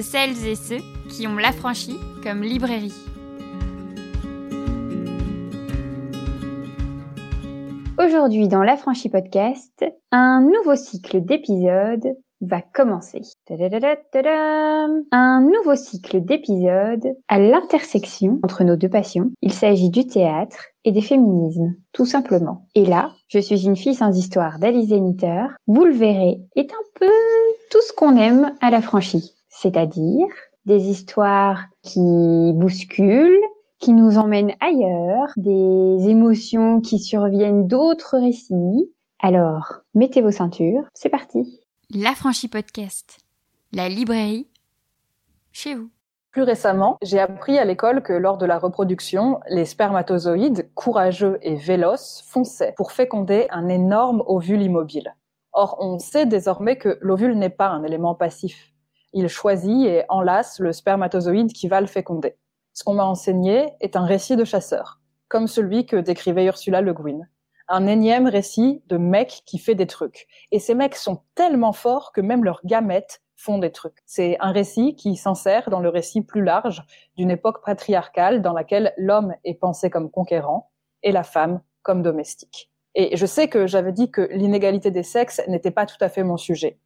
celles et ceux qui ont l'affranchi comme librairie. Aujourd'hui dans l'Affranchi Podcast, un nouveau cycle d'épisodes va commencer. Un nouveau cycle d'épisodes à l'intersection entre nos deux passions. Il s'agit du théâtre et des féminismes, tout simplement. Et là, je suis une fille sans histoire d'Alice Nitter. Vous le verrez, est un peu tout ce qu'on aime à la franchise. C'est-à-dire des histoires qui bousculent, qui nous emmènent ailleurs, des émotions qui surviennent d'autres récits. Alors, mettez vos ceintures, c'est parti. L'Affranchi Podcast, la librairie, chez vous. Plus récemment, j'ai appris à l'école que lors de la reproduction, les spermatozoïdes, courageux et véloces, fonçaient pour féconder un énorme ovule immobile. Or, on sait désormais que l'ovule n'est pas un élément passif. Il choisit et enlace le spermatozoïde qui va le féconder. Ce qu'on m'a enseigné est un récit de chasseur, comme celui que décrivait Ursula Le Guin un énième récit de mecs qui fait des trucs. Et ces mecs sont tellement forts que même leurs gamètes font des trucs. C'est un récit qui s'insère dans le récit plus large d'une époque patriarcale dans laquelle l'homme est pensé comme conquérant et la femme comme domestique. Et je sais que j'avais dit que l'inégalité des sexes n'était pas tout à fait mon sujet.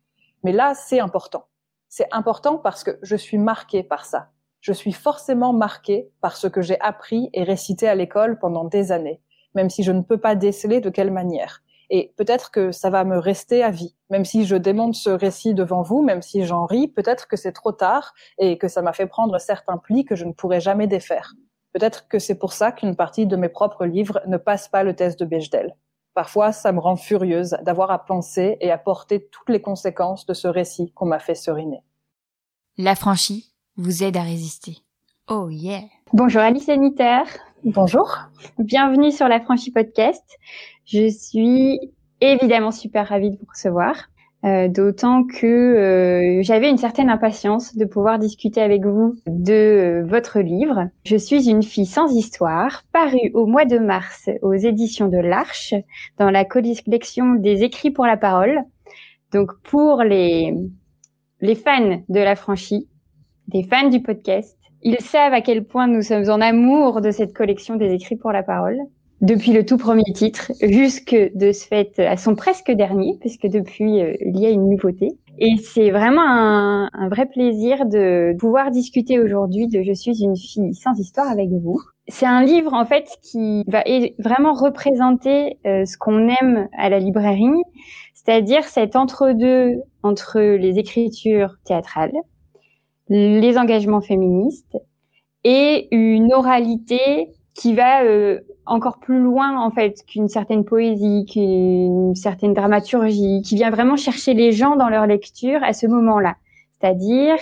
Mais là, c'est important. C'est important parce que je suis marquée par ça. Je suis forcément marquée par ce que j'ai appris et récité à l'école pendant des années même si je ne peux pas déceler de quelle manière. Et peut-être que ça va me rester à vie. Même si je démonte ce récit devant vous, même si j'en ris, peut-être que c'est trop tard et que ça m'a fait prendre certains plis que je ne pourrai jamais défaire. Peut-être que c'est pour ça qu'une partie de mes propres livres ne passe pas le test de Bechdel. Parfois, ça me rend furieuse d'avoir à penser et à porter toutes les conséquences de ce récit qu'on m'a fait seriner. L'affranchi vous aide à résister. Oh yeah. Bonjour Alice Sanitaire. Bonjour. Bienvenue sur la Franchie Podcast. Je suis évidemment super ravie de vous recevoir, euh, d'autant que euh, j'avais une certaine impatience de pouvoir discuter avec vous de euh, votre livre. Je suis une fille sans histoire, paru au mois de mars aux éditions de l'Arche dans la collection des écrits pour la parole. Donc pour les les fans de la franchise, des fans du podcast, ils savent à quel point nous sommes en amour de cette collection des écrits pour la parole, depuis le tout premier titre jusque de ce fait à son presque dernier, puisque depuis euh, il y a une nouveauté. Et c'est vraiment un, vrai plaisir de pouvoir discuter aujourd'hui de Je suis une fille sans histoire avec vous. C'est un livre en fait qui va vraiment représenter euh, ce qu'on aime à la librairie, c'est-à-dire cet entre-deux entre les écritures théâtrales, les engagements féministes et une oralité qui va euh, encore plus loin en fait qu'une certaine poésie, qu'une certaine dramaturgie, qui vient vraiment chercher les gens dans leur lecture à ce moment-là. C'est-à-dire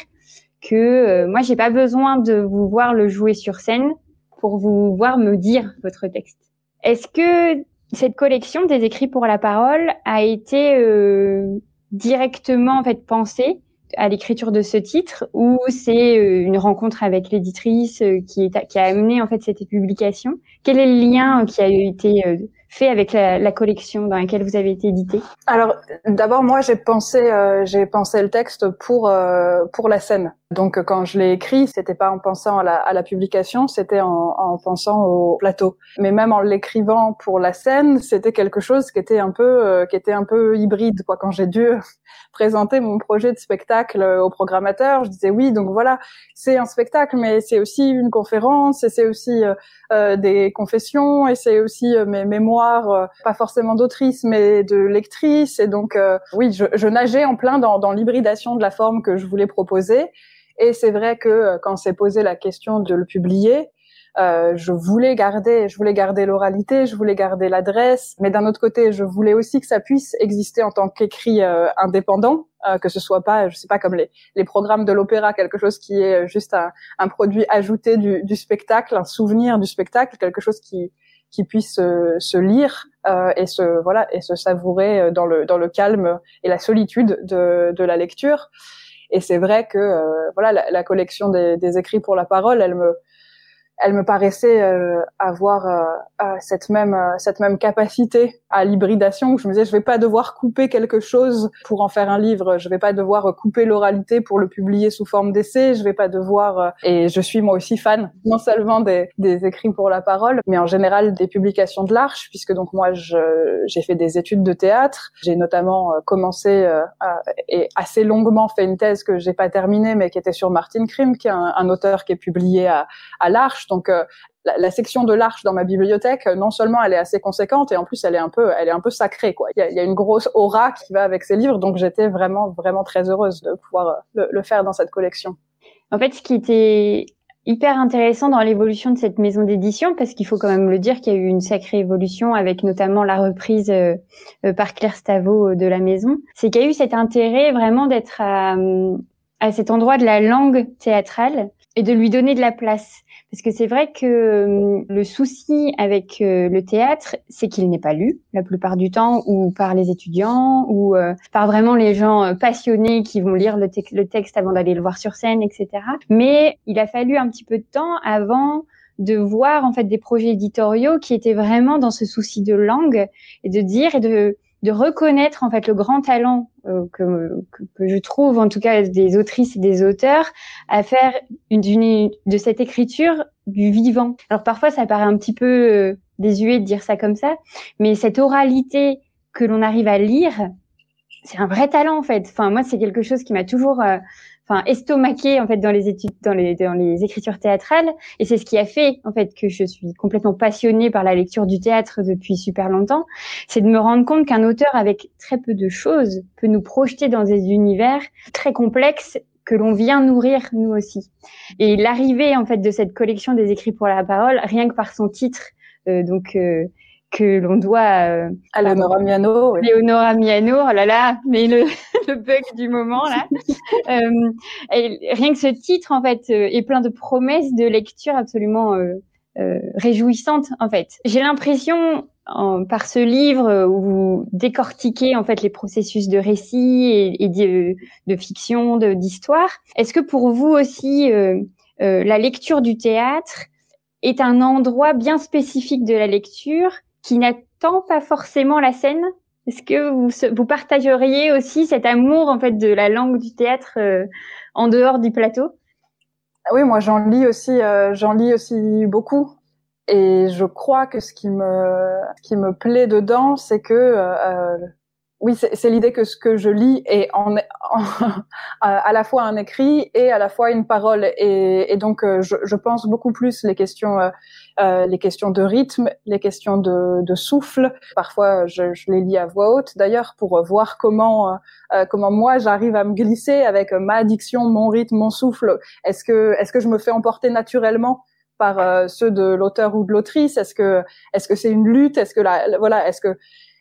que euh, moi j'ai pas besoin de vous voir le jouer sur scène pour vous voir me dire votre texte. Est-ce que cette collection des écrits pour la parole a été euh, directement en fait pensée à l'écriture de ce titre ou c'est euh, une rencontre avec l'éditrice euh, qui, qui a amené en fait cette publication? Quel est le lien qui a été euh, fait avec la, la, collection dans laquelle vous avez été édité Alors d'abord moi j'ai pensé euh, j'ai pensé le texte pour euh, pour la scène. Donc quand je l'ai écrit, c'était pas en pensant à la, à la publication, c'était en, en, pensant au plateau. Mais même en l'écrivant pour la scène, c'était quelque chose qui était un peu euh, qui était un peu hybride quoi. Quand j'ai dû présenter mon projet de spectacle au programmateur, je disais oui donc voilà c'est un spectacle mais c'est aussi une conférence et c'est aussi des confessions et c'est aussi mes mémoires euh, pas forcément d'autrice, mais de lectrice. Et donc, euh, oui, je, je, nageais en plein dans, dans l'hybridation de la forme que je voulais proposer. Et c'est vrai que euh, quand s'est posé la question de le publier, euh, je voulais garder, je voulais garder l'oralité, je voulais garder l'adresse, mais d'un autre côté, je voulais aussi que ça puisse exister en tant qu'écrit euh, indépendant, euh, que ce soit pas, je sais pas, comme les, les programmes de l'opéra, quelque chose qui est juste un, un produit ajouté du, du, spectacle, un souvenir du spectacle, quelque chose qui qui puisse se lire euh, et se voilà et se savourer euh, dans le dans le calme et la solitude de, de la lecture. Et c'est vrai que euh, voilà la, la collection des, des, écrits pour la parole, elle me elle me paraissait euh, avoir euh, euh, cette même cette même capacité à l'hybridation. Je me disais, je vais pas devoir couper quelque chose pour en faire un livre. Je vais pas devoir couper l'oralité pour le publier sous forme d'essai. Je vais pas devoir. et je suis moi aussi fan, non seulement des, des écrits pour la parole, mais en général des publications de l'Arche, puisque donc moi j'ai fait des études de théâtre. J'ai notamment commencé et assez longuement fait une thèse que j'ai pas terminée, mais qui était sur Martin Krim, qui est un, un auteur qui est publié à, à l'Arche donc euh, la, section de l'arche dans ma bibliothèque, euh, non seulement elle est assez conséquente, et en plus elle est un peu, elle est un peu sacrée, quoi. Il y a, une grosse aura qui va avec ces livres, donc j'étais vraiment, vraiment très heureuse de pouvoir euh, le, faire dans cette collection. En fait, ce qui était hyper intéressant dans l'évolution de cette maison d'édition, parce qu'il faut quand même le dire qu'il y a eu une sacrée évolution avec notamment la reprise par Claire Stavo de la maison, c'est qu'il y a eu cet intérêt vraiment d'être à, à cet endroit de la langue théâtrale et de lui donner de la place. Parce que c'est vrai que euh, le souci avec euh, le théâtre, c'est qu'il n'est pas lu la plupart du temps, ou par les étudiants, ou euh, par vraiment les gens passionnés qui vont lire le, le texte avant d'aller le voir sur scène, etc. Mais il a fallu un petit peu de temps avant de voir en fait des projets éditoriaux qui étaient vraiment dans ce souci de langue et de dire et de de reconnaître en fait le grand talent euh, que, que, je trouve en tout cas des autrices et des auteurs à faire une, de cette écriture du vivant. Alors parfois ça paraît un petit peu euh, désuet de dire ça comme ça, mais cette oralité que l'on arrive à lire, c'est un vrai talent en fait. Enfin moi c'est quelque chose qui m'a toujours euh, enfin en fait dans les études dans les dans les écritures théâtrales et c'est ce qui a fait en fait que je suis complètement passionnée par la lecture du théâtre depuis super longtemps, c'est de me rendre compte qu'un auteur avec très peu de choses peut nous projeter dans des univers très complexes que l'on vient nourrir nous aussi. Et l'arrivée en fait de cette collection des écrits pour la parole, rien que par son titre, euh, donc euh, que l'on doit euh, à Léonora Miano. Oui. Léonora Miano, oh là là, mais le, le bug du moment là. euh, et rien que ce titre en fait euh, est plein de promesses de lecture absolument euh, euh réjouissantes en fait. J'ai l'impression par ce livre où vous décortiquez en fait les processus de récit et, et de, de, fiction, d'histoire. Est-ce que pour vous aussi la lecture du théâtre est un endroit bien spécifique de la lecture qui n'attend pas forcément la scène Est-ce que vous, vous partageriez aussi cet amour en fait de la langue du théâtre euh, en dehors du plateau? Ah Oui, moi j'en lis aussi, euh, j'en lis aussi beaucoup. Et je crois que ce qui me, ce qui me plaît dedans, c'est que euh, oui, c'est l'idée que ce que je lis est en, à la fois un écrit et à la fois une parole. Et, et donc, euh, je, je, pense beaucoup plus les questions, euh, euh, les questions de rythme, les questions de, de souffle. Parfois, je, je, les lis à voix haute, d'ailleurs, pour voir comment, euh, comment moi j'arrive à me glisser avec ma diction, mon rythme, mon souffle. Est-ce que, est-ce que je me fais emporter naturellement par ceux de l'auteur ou de l'autrice? Est-ce que, est-ce que c'est une lutte? Est-ce que la, voilà, est-ce que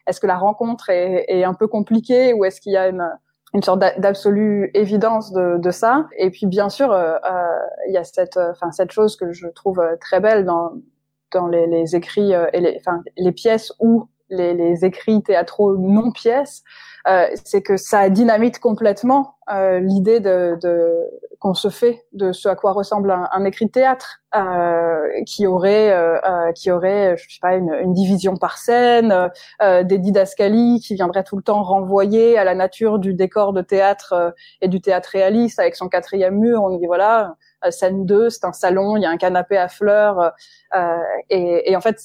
est-ce que la rencontre est, un peu compliquée ou est-ce qu'il y a une, une sorte d'absolue évidence de, ça? Et puis bien sûr, euh, euh, il y a cette, enfin cette chose que je trouve très belle dans dans les, écrits euh, et les, enfin les pièces ou les, les écrits théâtraux non pièces, euh, c'est que ça dynamite complètement euh, l'idée de, de qu'on se fait de ce à quoi ressemble un, un écrit de théâtre, euh, qui aurait, euh, euh, qui aurait, je sais pas, une, une division par scène, des didascalies qui viendraient tout le temps renvoyer à la nature du décor de théâtre et du théâtre réaliste avec son quatrième mur. On dit voilà, scène 2, c'est un salon, il y a un canapé à fleurs, et, et, en fait,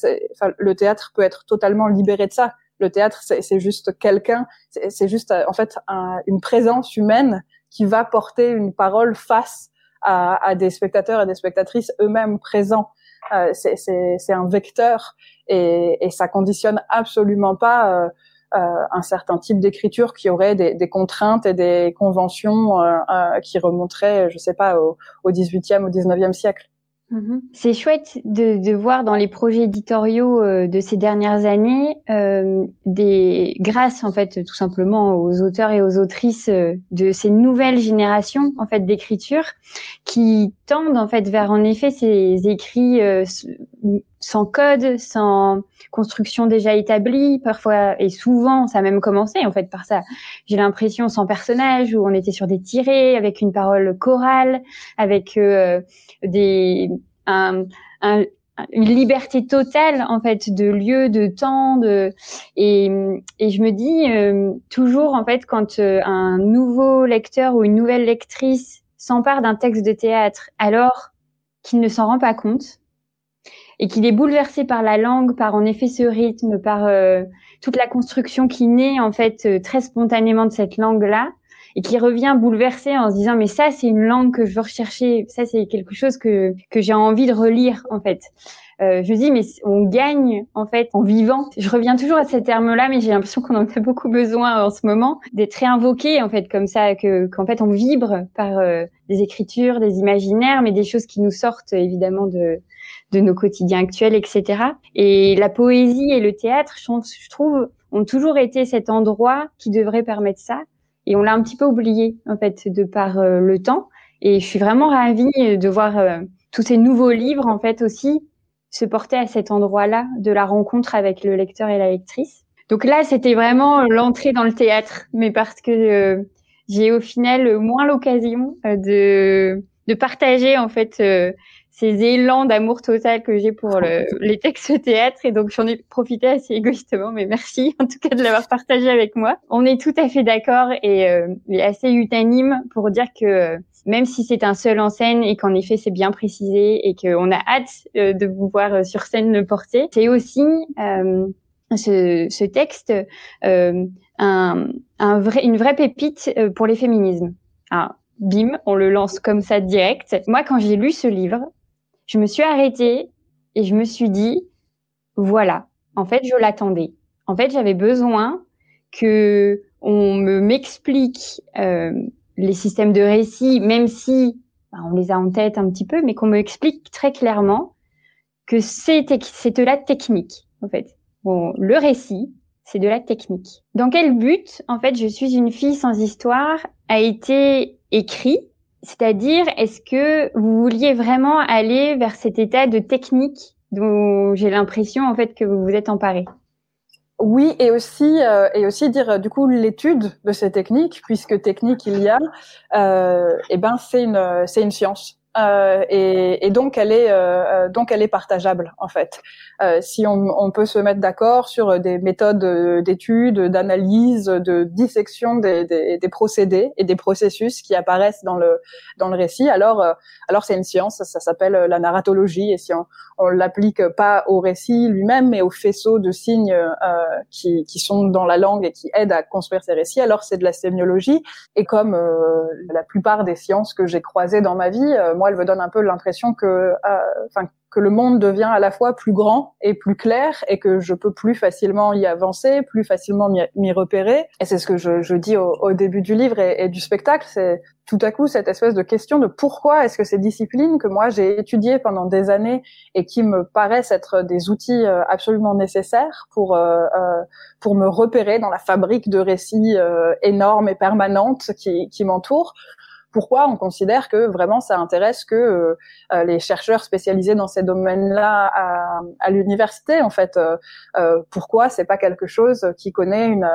le théâtre peut être totalement libéré de ça le théâtre, c'est juste quelqu'un, c'est juste en fait une présence humaine qui va porter une parole face à, des spectateurs et des spectatrices eux-mêmes présents. Euh, c'est un vecteur et, et ça conditionne absolument pas euh, euh, un certain type d'écriture qui aurait des, contraintes et des conventions qui remonteraient, je sais pas, au, au 18e, au 19e siècle. Mhm. C'est chouette de, voir dans les projets éditoriaux euh, de ces dernières années euh, des grâce en fait tout simplement aux auteurs et aux autrices euh, de ces nouvelles générations en fait d'écriture qui tendent en fait vers en effet ces écrits sans code, sans construction déjà établie, parfois et souvent ça a même commencé en fait par ça. J'ai l'impression sans personnage où on était sur des tirés avec une parole chorale, avec euh, des un, une liberté totale en fait de lieu, de temps, de et, et je me dis euh, toujours en fait quand euh, un nouveau lecteur ou une nouvelle lectrice s'empare d'un texte de théâtre alors qu'il ne s'en rend pas compte et qu'il est bouleversé par la langue, par en effet ce rythme, par euh, toute la construction qui naît en fait très spontanément de cette langue là et qui revient bouleversé en se disant mais ça c'est une langue que je veux rechercher, ça c'est quelque chose que que j'ai envie de relire en fait. Euh, je dis mais on gagne en fait en vivant. Je reviens toujours à ces termes-là, mais j'ai l'impression qu'on en a beaucoup besoin en ce moment d'être réinvoqué en fait comme ça, que qu'en fait on vibre par euh, des écritures, des imaginaires, mais des choses qui nous sortent évidemment de de nos quotidiens actuels, etc. Et la poésie et le théâtre, je trouve, ont toujours été cet endroit qui devrait permettre ça et on l'a un petit peu oublié en fait de par euh, le temps. Et je suis vraiment ravie de voir euh, tous ces nouveaux livres en fait aussi se porter à cet endroit-là de la rencontre avec le lecteur et la lectrice. Donc là, c'était vraiment l'entrée dans le théâtre, mais parce que euh, j'ai au final moins l'occasion de de partager en fait ces élans d'amour total que j'ai pour le, les textes théâtre et donc j'en ai profité assez égoïstement mais merci en tout cas de l'avoir partagé avec moi. On est tout à fait d'accord et, euh, assez unanime pour dire que euh, même si c'est un seul en scène et qu'en effet c'est bien précisé et qu'on a hâte euh, de vous voir euh, sur scène le porter, c'est aussi ce, ce, texte un, un vrai, une vraie pépite pour les féminismes. Ah, bim, on le lance comme ça direct. Moi, quand j'ai lu ce livre, je me suis arrêtée et je me suis dit, voilà, en fait, je l'attendais. En fait, j'avais besoin que on me m'explique euh, les systèmes de récit, même si bah, on les a en tête un petit peu, mais qu'on me explique très clairement que c'est de la technique, en fait. Bon, le récit, c'est de la technique. Dans quel but, en fait, je suis une fille sans histoire a été écrit c'est-à-dire, est-ce que vous vouliez vraiment aller vers cet état de technique dont j'ai l'impression en fait que vous vous êtes emparé? Oui, et aussi euh, et aussi dire euh, du coup l'étude de ces techniques, puisque technique il y a, euh, eh ben c'est une science. Euh, et, et, donc elle est euh, donc elle est partageable en fait. Euh, si on, on, peut se mettre d'accord sur des méthodes d'étude, d'analyse, de dissection des, des, des, procédés et des processus qui apparaissent dans le dans le récit, alors alors c'est une science, ça, s'appelle la narratologie. Et si on, on l'applique pas au récit lui-même, mais aux faisceaux de signes qui, qui sont dans la langue et qui aident à construire ces récits, alors c'est de la sémiologie. Et comme la plupart des sciences que j'ai croisées dans ma vie, elle me donne un peu l'impression que, euh, enfin, que le monde devient à la fois plus grand et plus clair et que je peux plus facilement y avancer, plus facilement m'y repérer. Et c'est ce que je, je dis au, au, début du livre et, du spectacle, c'est tout à coup cette espèce de question de pourquoi est-ce que ces disciplines que moi j'ai étudiées pendant des années et qui me paraissent être des outils euh, absolument nécessaires pour euh, pour me repérer dans la fabrique de récits énormes et permanentes qui, qui m'entourent, pourquoi on considère que vraiment ça intéresse que euh, euh, les chercheurs spécialisés dans ces domaines-là à, à l'université en fait euh, euh, pourquoi c'est pas quelque chose qui connaît une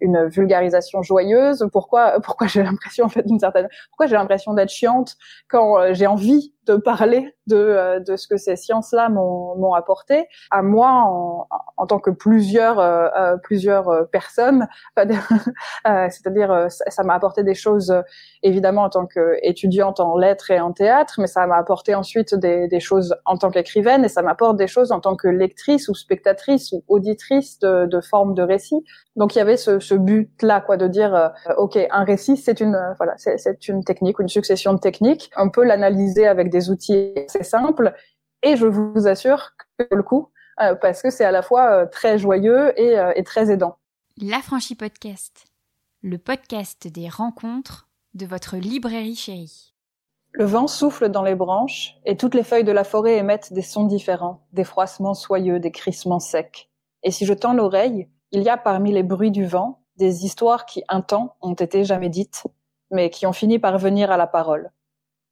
une vulgarisation joyeuse? Pourquoi pourquoi j'ai l'impression en fait d'une certaine pourquoi j'ai l'impression d'être chiante quand j'ai envie de parler de, euh, de ce que ces sciences-là m'ont apporté? À moi en, en tant que plusieurs euh, euh plusieurs euh, personnes c'est-à-dire ça m'a apporté des choses évidemment en tant qu'étudiante en lettres et en théâtre mais ça m'a apporté ensuite des, choses en tant qu'écrivaine et ça m'apporte des choses en tant que lectrice ou spectatrice ou auditrice de, formes de récits donc il y avait ce, but-là, quoi, de dire, euh, ok, un récit, c'est une, euh, voilà, c'est une technique, une succession de techniques. On peut l'analyser avec des outils assez simples, et je vous assure que le coup, euh, parce que c'est à la fois très joyeux et, très aidant. La franchise podcast, le podcast des rencontres de votre librairie chérie. Le vent souffle dans les branches et toutes les feuilles de la forêt émettent des sons différents, des froissements soyeux, des crissements secs. Et si je tends l'oreille, il y a parmi les bruits du vent des histoires qui un temps ont été jamais dites, mais qui ont fini par venir à la parole.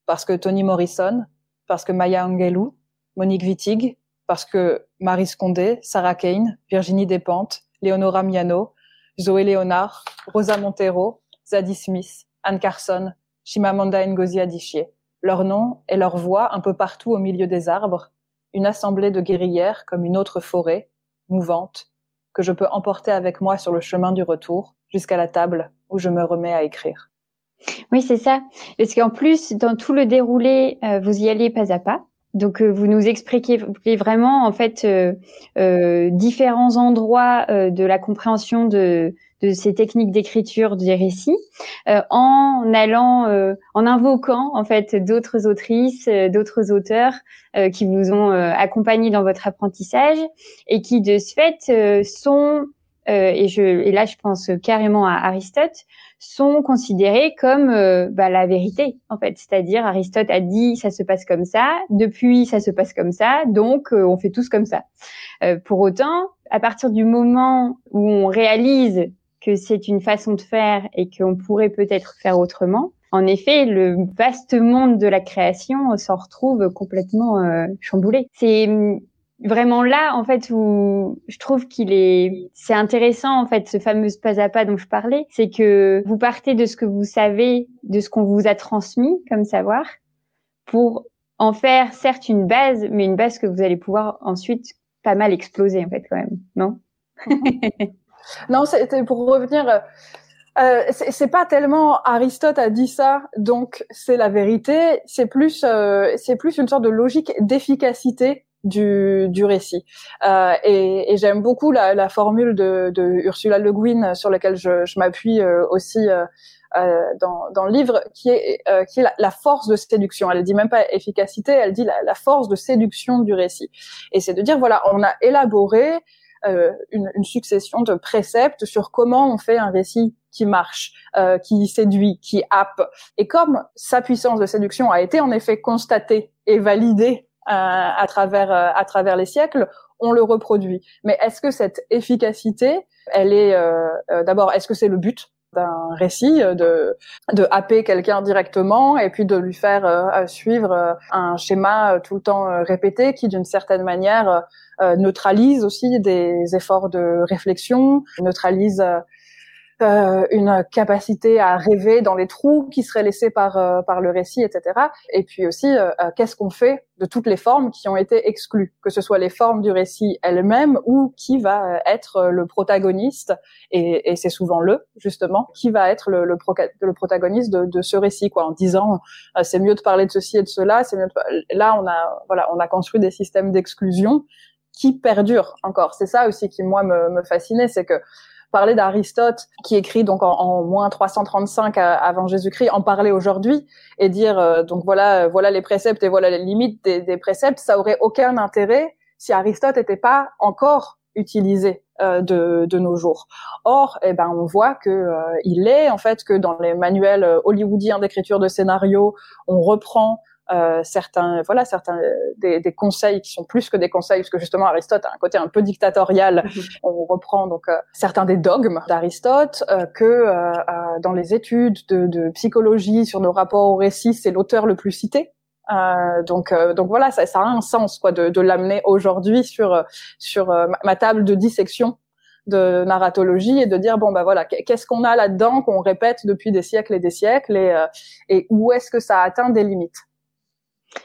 Parce que Toni Morrison, parce que Maya Angelou, Monique Wittig, parce que Marie Scondé, Sarah Kane, Virginie Despentes, Leonora Miano, Zoé Léonard, Rosa Montero, Zadie Smith, Anne Carson, Chimamanda Ngozi Adichie. Leurs noms et leurs voix un peu partout au milieu des arbres, une assemblée de guerrières comme une autre forêt, mouvante, que je peux emporter avec moi sur le chemin du retour jusqu'à la table où je me remets à écrire. Oui, c'est ça. Parce qu'en plus, dans tout le déroulé, euh, vous y allez pas à pas. Donc, euh, vous nous expliquez vraiment en fait euh, différents endroits de la compréhension de, de ces techniques d'écriture des récits euh, en allant, euh, en invoquant en fait d'autres autrices, euh, d'autres auteurs qui vous ont accompagné dans votre apprentissage et qui de ce fait sont et, je, et là je pense carrément à Aristote, sont considérés comme bah, la vérité en fait. C'est-à-dire Aristote a dit ça se passe comme ça, depuis ça se passe comme ça, donc on fait tous comme ça. pour autant, à partir du moment où on réalise que c'est une façon de faire et qu'on pourrait peut-être faire autrement, en effet, le vaste monde de la création s'en retrouve complètement euh, chamboulé. C'est hum, vraiment là, en fait, où je trouve qu'il est, c'est intéressant, en fait, ce fameux pas à pas dont je parlais, c'est que vous partez de ce que vous savez, de ce qu'on vous a transmis comme savoir, pour en faire certes une base, mais une base que vous allez pouvoir ensuite pas mal exploser, en fait, quand même, non? Non, c'était pour revenir. Euh, euh c'est pas tellement Aristote a dit ça, donc c'est la vérité. C'est plus, euh, c'est plus une sorte de logique d'efficacité du, du récit. Euh, et, et j'aime beaucoup la, la formule de, de, Ursula Le Guin sur laquelle je, je m'appuie euh, aussi euh, dans, dans, le livre, qui est, qui est la, force de séduction. Elle dit même pas efficacité, elle dit la, force de séduction du récit. Et c'est de dire voilà, on a élaboré euh, une, une, succession de préceptes sur comment on fait un récit qui marche, euh, qui séduit, qui happe. Et comme sa puissance de séduction a été en effet constatée et validée euh, à travers euh, à travers les siècles, on le reproduit. Mais est-ce que cette efficacité, elle est euh, d'abord, est-ce que c'est le but d'un récit, de, de happer quelqu'un directement et puis de lui faire euh, suivre un schéma tout le temps répété qui, d'une certaine manière, euh, neutralise aussi des efforts de réflexion, neutralise euh, euh, une capacité à rêver dans les trous qui seraient laissés par par le récit, etc. Et puis aussi, qu'est-ce qu'on fait de toutes les formes qui ont été exclues, que ce soit les formes du récit elles-mêmes ou qui va être le protagoniste, et, et c'est souvent le justement qui va être le, le, le protagoniste de, de, ce récit, quoi, en disant c'est mieux de parler de ceci et de cela, c'est mieux de... là on a voilà on a construit des systèmes d'exclusion qui perdure encore. C'est ça aussi qui moi me, me fascinait, c'est que parler d'Aristote qui écrit donc en, moins 335 avant Jésus-Christ, en parler aujourd'hui et dire euh, donc voilà voilà les préceptes et voilà les limites des, préceptes, ça aurait aucun intérêt si Aristote n'était pas encore utilisé euh, de, de, nos jours. Or, eh ben, on voit que euh, il est en fait que dans les manuels hollywoodiens d'écriture de scénario, on reprend euh, certains, voilà, certains des, des, conseils qui sont plus que des conseils, parce que justement Aristote a un côté un peu dictatorial. Mhm. On reprend donc euh, certains des dogmes d'Aristote euh, que euh, dans les études de, de, psychologie sur nos rapports au récit, c'est l'auteur le plus cité. donc, donc voilà, ça, ça, a un sens quoi de, de l'amener aujourd'hui sur sur ma table de dissection de narratologie et de dire bon bah voilà qu'est-ce qu'on a là-dedans qu'on répète depuis des siècles et des siècles et, et où est-ce que ça atteint des limites?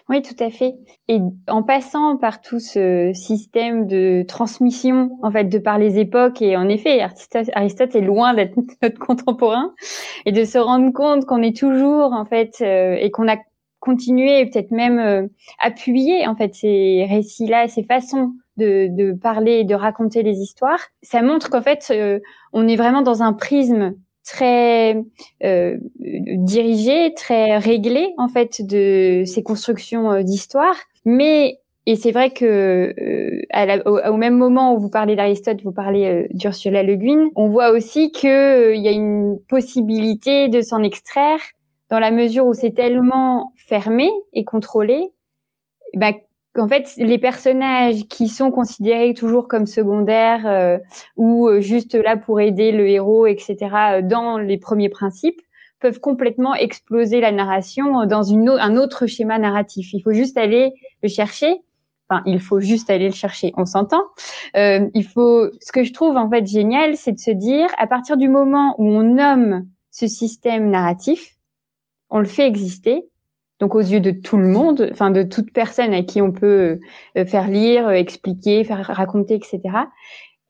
Oui, tout à fait. Et en passant par tout ce système de transmission, en fait, de par les époques, et en effet, Aristote, est loin d'être notre contemporain, et de se rendre compte qu'on est toujours, en fait, euh, et qu'on a continué, peut-être même euh, appuyé, en fait, ces récits-là, ces façons de, de, parler et de raconter les histoires, ça montre qu'en fait, euh, on est vraiment dans un prisme très euh, dirigé, très réglé en fait de ces constructions euh, d'histoire. Mais et c'est vrai que euh, au, même moment où vous parlez d'Aristote, vous parlez euh, d'Ursula Le Guin, on voit aussi qu'il euh, y a une possibilité de s'en extraire dans la mesure où c'est tellement fermé et contrôlé, bah, qu'en fait les personnages qui sont considérés toujours comme secondaires euh, ou euh, juste là pour aider le héros, etc. Euh, dans les premiers principes peuvent complètement exploser la narration dans une un autre schéma narratif. Il faut juste aller le chercher. Enfin, il faut juste aller le chercher. On s'entend. Euh, il faut. Ce que je trouve en fait génial, c'est de se dire à partir du moment où on nomme ce système narratif, on le fait exister donc aux yeux de tout le monde, enfin de toute personne à qui on peut euh, faire lire, euh, expliquer, faire raconter, etc.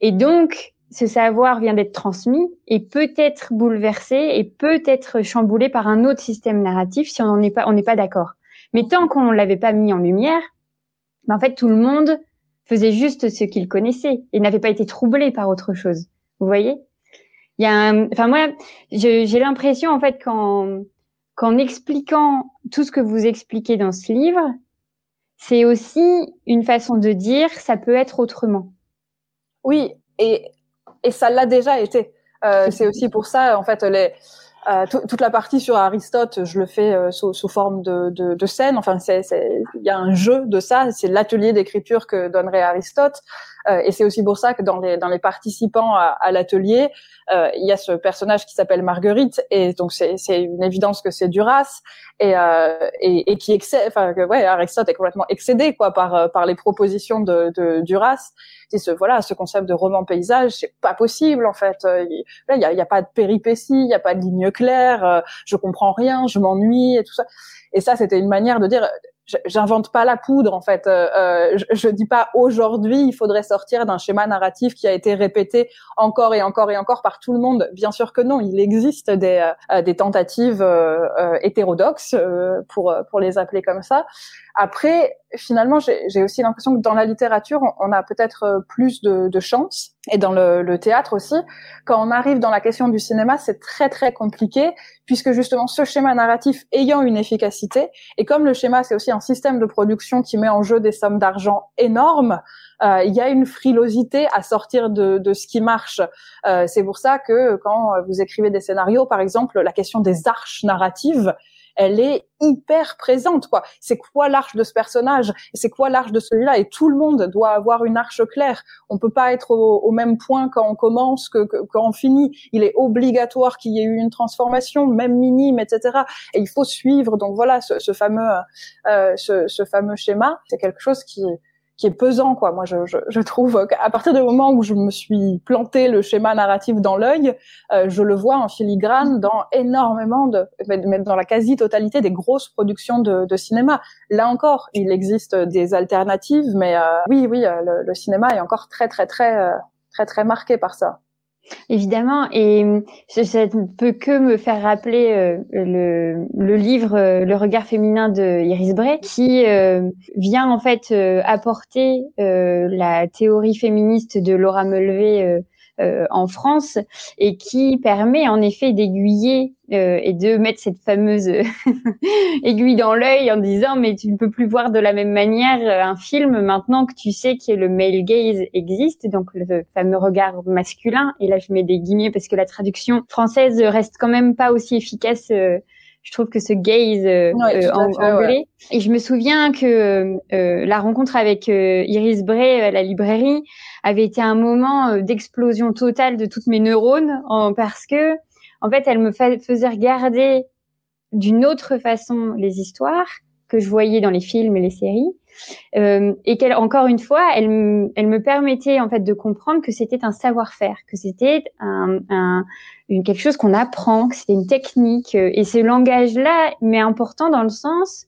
Et donc ce savoir vient d'être transmis et peut être bouleversé et peut être chamboulé par un autre système narratif si on n'est pas on n'est pas d'accord. Mais tant qu'on l'avait pas mis en lumière, ben en fait tout le monde faisait juste ce qu'il connaissait et n'avait pas été troublé par autre chose. Vous voyez? Il y a enfin moi j'ai l'impression en fait qu'en qu'en expliquant tout ce que vous expliquez dans ce livre, c'est aussi une façon de dire ça peut être autrement. Oui, et et ça l'a déjà été. Euh, c'est aussi pour ça, en fait, les, euh, toute la partie sur Aristote, je le fais euh, sous, sous, forme de, de, de scène. Enfin, il y a un jeu de ça. C'est l'atelier d'écriture que donnerait Aristote. Euh, et c'est aussi pour ça que dans les, dans les participants à, à l'atelier, euh, il y a ce personnage qui s'appelle Marguerite. Et donc, c'est une évidence que c'est Duras. Et, et, et, qui excède, enfin, que, ouais, Aristote est complètement excédé, quoi, par, par les propositions de, de Duras ce voilà ce concept de roman paysage c'est pas possible en fait euh, il y a, y a, pas de péripéties il y a pas de ligne claire euh, je comprends rien je m'ennuie et tout ça et ça c'était une manière de dire j'invente pas la poudre en fait. Euh, euh, je, je dis pas aujourd'hui il faudrait sortir d'un schéma narratif qui a été répété encore et encore et encore par tout le monde. Bien sûr que non, il existe des, euh, des tentatives euh, hétérodoxes pour pour les appeler comme ça. Après, finalement, j'ai aussi l'impression que dans la littérature, on, a peut-être plus de, de chance, et dans le, le, théâtre aussi. Quand on arrive dans la question du cinéma, c'est très très compliqué, puisque justement ce schéma narratif ayant une efficacité, et comme le schéma c'est aussi un système de production qui met en jeu des sommes d'argent énormes, euh, il y a une frilosité à sortir de, de ce qui marche. Euh, c'est pour ça que quand vous écrivez des scénarios, par exemple, la question des arches narratives, elle est hyper présente quoi. C'est quoi l'arche de ce personnage? C'est quoi l'arche de celui-là? Et tout le monde doit avoir une arche claire. On peut pas être au, même point quand on commence que, quand on finit. Il est obligatoire qu'il y ait eu une transformation, même minime, etc. Et il faut suivre. Donc voilà, ce, fameux, euh, ce fameux schéma, c'est quelque chose qui qui est pesant quoi. Moi je, je, je trouve qu'à partir du moment où je me suis planté le schéma narratif dans l'œil, euh, je le vois en filigrane dans énormément de même dans la quasi-totalité des grosses productions de, de, cinéma. Là encore, il existe des alternatives mais euh, oui oui, euh, le, le, cinéma est encore très très très euh, très très marqué par ça. Évidemment, et ça ne peut que me faire rappeler euh, le, le, livre euh, Le regard féminin de Iris Bray, qui euh, vient en fait apporter la théorie féministe de Laura Mulvey euh, en France et qui permet en effet d'aiguiller euh, et de mettre cette fameuse aiguille dans l'œil en disant mais tu ne peux plus voir de la même manière euh, un film maintenant que tu sais que le male gaze existe. Donc le fameux regard masculin. Et là je mets des guillemets parce que la traduction française reste quand même pas aussi efficace je trouve que ce gaze en anglais. Et je me souviens que la rencontre avec Iris Bray à la librairie, avait été un moment euh, d'explosion totale de toutes mes neurones parce que en fait elle me faisait regarder d'une autre façon les histoires que je voyais dans les films et les séries euh, et qu'elle encore une fois elle, elle me permettait en fait de comprendre que c'était un savoir-faire que c'était un, un, une quelque chose qu'on apprend que c'était une technique et ce langage là mais important dans le sens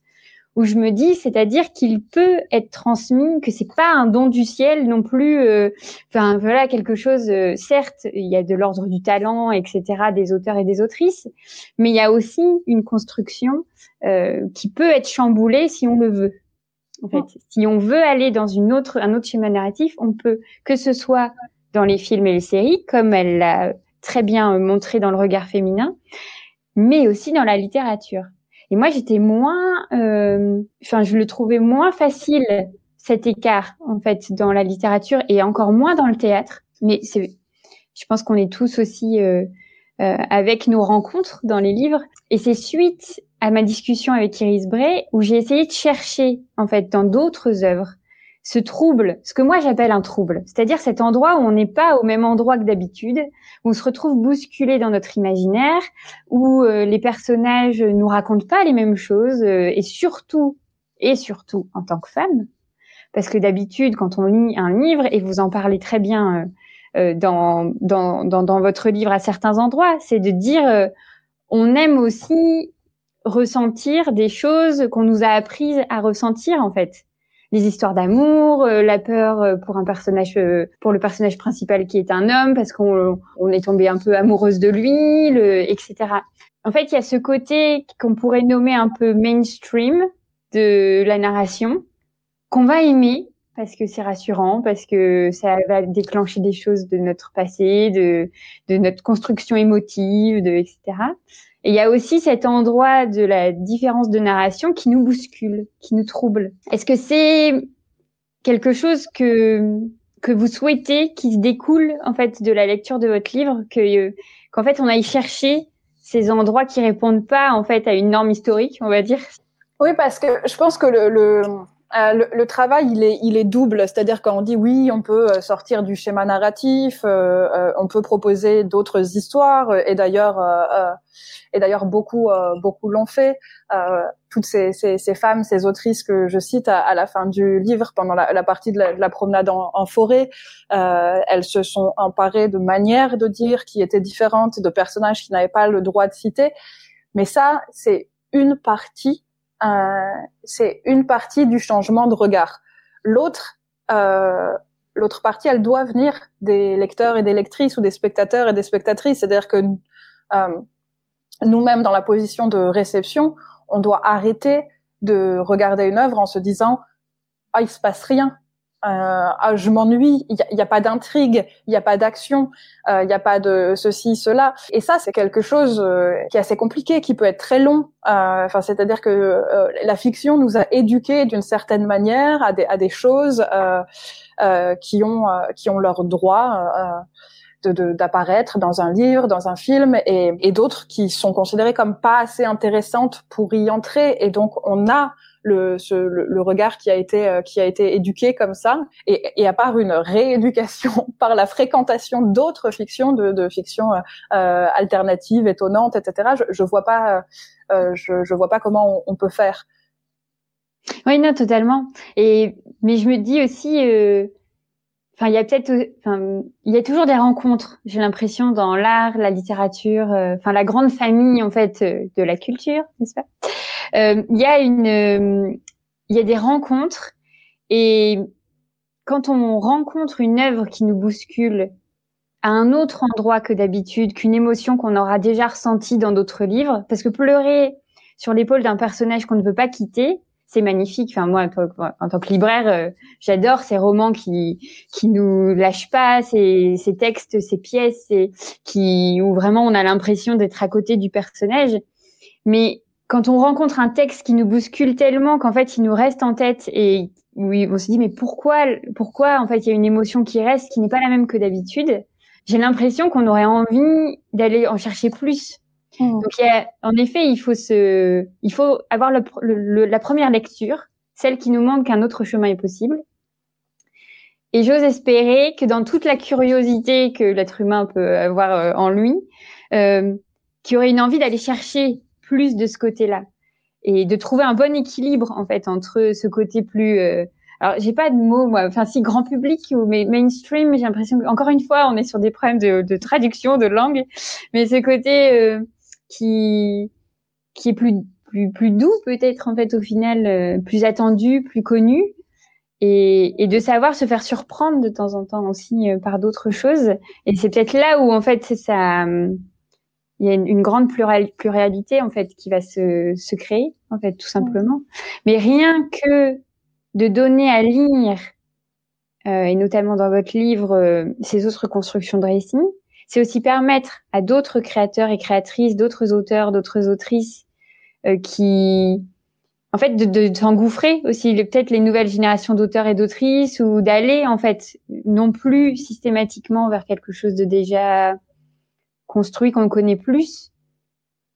où je me dis, c'est-à-dire qu'il peut être transmis, que c'est pas un don du ciel non plus. Euh, enfin voilà quelque chose. Euh, certes, il y a de l'ordre du talent, etc. des auteurs et des autrices, mais il y a aussi une construction euh, qui peut être chamboulée si on le veut. En fait, si on veut aller dans une autre, un autre schéma narratif, on peut, que ce soit dans les films et les séries, comme elle l'a très bien montré dans le regard féminin, mais aussi dans la littérature. Et moi, j'étais moins, euh, enfin, je le trouvais moins facile cet écart en fait dans la littérature et encore moins dans le théâtre. Mais c'est, je pense qu'on est tous aussi euh, euh, avec nos rencontres dans les livres. Et c'est suite à ma discussion avec Iris Bray où j'ai essayé de chercher en fait dans d'autres œuvres ce trouble, ce que moi j'appelle un trouble, c'est-à-dire cet endroit où on n'est pas au même endroit que d'habitude, où on se retrouve bousculé dans notre imaginaire, où euh, les personnages nous racontent pas les mêmes choses, euh, et surtout, et surtout en tant que femme, parce que d'habitude quand on lit un livre, et vous en parlez très bien euh, dans, dans, dans, dans, votre livre à certains endroits, c'est de dire on aime aussi ressentir des choses qu'on nous a apprises à ressentir en fait les histoires d'amour, euh, la peur euh, pour un personnage, euh, pour le personnage principal qui est un homme parce qu'on on est tombé un peu amoureuse de lui, le, etc. En fait, il y a ce côté qu'on pourrait nommer un peu mainstream de la narration qu'on va aimer parce que c'est rassurant, parce que ça va déclencher des choses de notre passé, de, de notre construction émotive, de, etc. Et il y a aussi cet endroit de la différence de narration qui nous bouscule, qui nous trouble. Est-ce que c'est quelque chose que que vous souhaitez qui se découle en fait de la lecture de votre livre, que qu'en fait on aille chercher ces endroits qui répondent pas en fait à une norme historique, on va dire? Oui, parce que je pense que le, le euh, le, travail, il est, il est double. C'est-à-dire quand on dit oui, on peut euh, sortir du schéma narratif, euh, on peut proposer d'autres histoires. Et d'ailleurs, et d'ailleurs beaucoup, beaucoup l'ont fait. toutes ces, ces, ces, femmes, ces autrices que je cite à, à la fin du livre, pendant la, la partie de la, de la promenade en, en forêt, elles se sont emparées de manières de dire qui étaient différentes, de personnages qui n'avaient pas le droit de citer. Mais ça, c'est une partie euh, c'est une partie du changement de regard. L'autre, euh, l'autre partie, elle doit venir des lecteurs et des lectrices ou des spectateurs et des spectatrices. C'est-à-dire que euh, nous-mêmes, dans la position de réception, on doit arrêter de regarder une œuvre en se disant ah il se passe rien euh, ah, je m'ennuie, il n'y a, pas d'intrigue, il n'y a pas d'action, euh, il n'y a pas de ceci, cela. Et ça, c'est quelque chose euh, qui est assez compliqué, qui peut être très long. Euh, enfin, c'est-à-dire que la fiction nous a éduqués d'une certaine manière à des, à des choses qui ont qui ont leur droit. D'apparaître dans un livre, dans un film, et, et d'autres qui sont considérées comme pas assez intéressantes pour y entrer. Et donc, on a le, ce, le, regard qui a été euh, qui a été éduqué comme ça. Et, et à part une rééducation par la fréquentation d'autres fictions de, de fictions euh, euh, alternatives étonnantes etc je, je vois pas euh, je, je vois pas comment on, peut faire. Oui non totalement. Et mais je me dis aussi Enfin, il y a peut-être, enfin, il y a toujours des rencontres. J'ai l'impression dans l'art, la littérature, enfin la grande famille en fait de la culture, n'est-ce pas? Euh, il y a une, euh, il y a des rencontres et quand on rencontre une œuvre qui nous bouscule à un autre endroit que d'habitude, qu'une émotion qu'on aura déjà ressentie dans d'autres livres, parce que pleurer sur l'épaule d'un personnage qu'on ne veut pas quitter, c'est magnifique. Enfin moi, en tant que libraire, euh, j'adore ces romans qui qui nous lâchent pas, ces, ces textes, ces pièces, qui où vraiment on a l'impression d'être à côté du personnage. Mais quand on rencontre un texte qui nous bouscule tellement qu'en fait il nous reste en tête et oui, on se dit mais pourquoi pourquoi en fait il y a une émotion qui reste qui n'est pas la même que d'habitude? J'ai l'impression qu'on aurait envie d'aller en chercher plus mmh. donc il y a, en effet il faut se il faut avoir le, la première lecture celle qui nous montre qu'un autre chemin est possible et j'ose espérer que dans toute la curiosité que l'être humain peut avoir euh, en lui euh, qu'il y aurait une envie d'aller chercher plus de ce côté-là et de trouver un bon équilibre en fait entre ce côté plus euh... alors j'ai pas de mots moi enfin si grand public ou mais mainstream j'ai l'impression encore une fois on est sur des problèmes de, de traduction de langue mais ce côté euh, qui qui est plus plus plus doux peut-être en fait au final euh, plus attendu plus connu. Et, et, de savoir se faire surprendre de temps en temps aussi euh, par d'autres choses. Et c'est peut-être là où en fait c'est ça il y a une, grande pluralité en fait qui va se, se créer en fait tout simplement. Mais rien que de donner à lire euh, et notamment dans votre livre euh, ces autres constructions de récits, c'est aussi permettre à d'autres créateurs et créatrices, d'autres auteurs, d'autres autrices euh, qui en fait de, de, s'engouffrer aussi peut-être les nouvelles générations d'auteurs et d'autrices ou d'aller en fait non plus systématiquement vers quelque chose de déjà construit qu'on connaît plus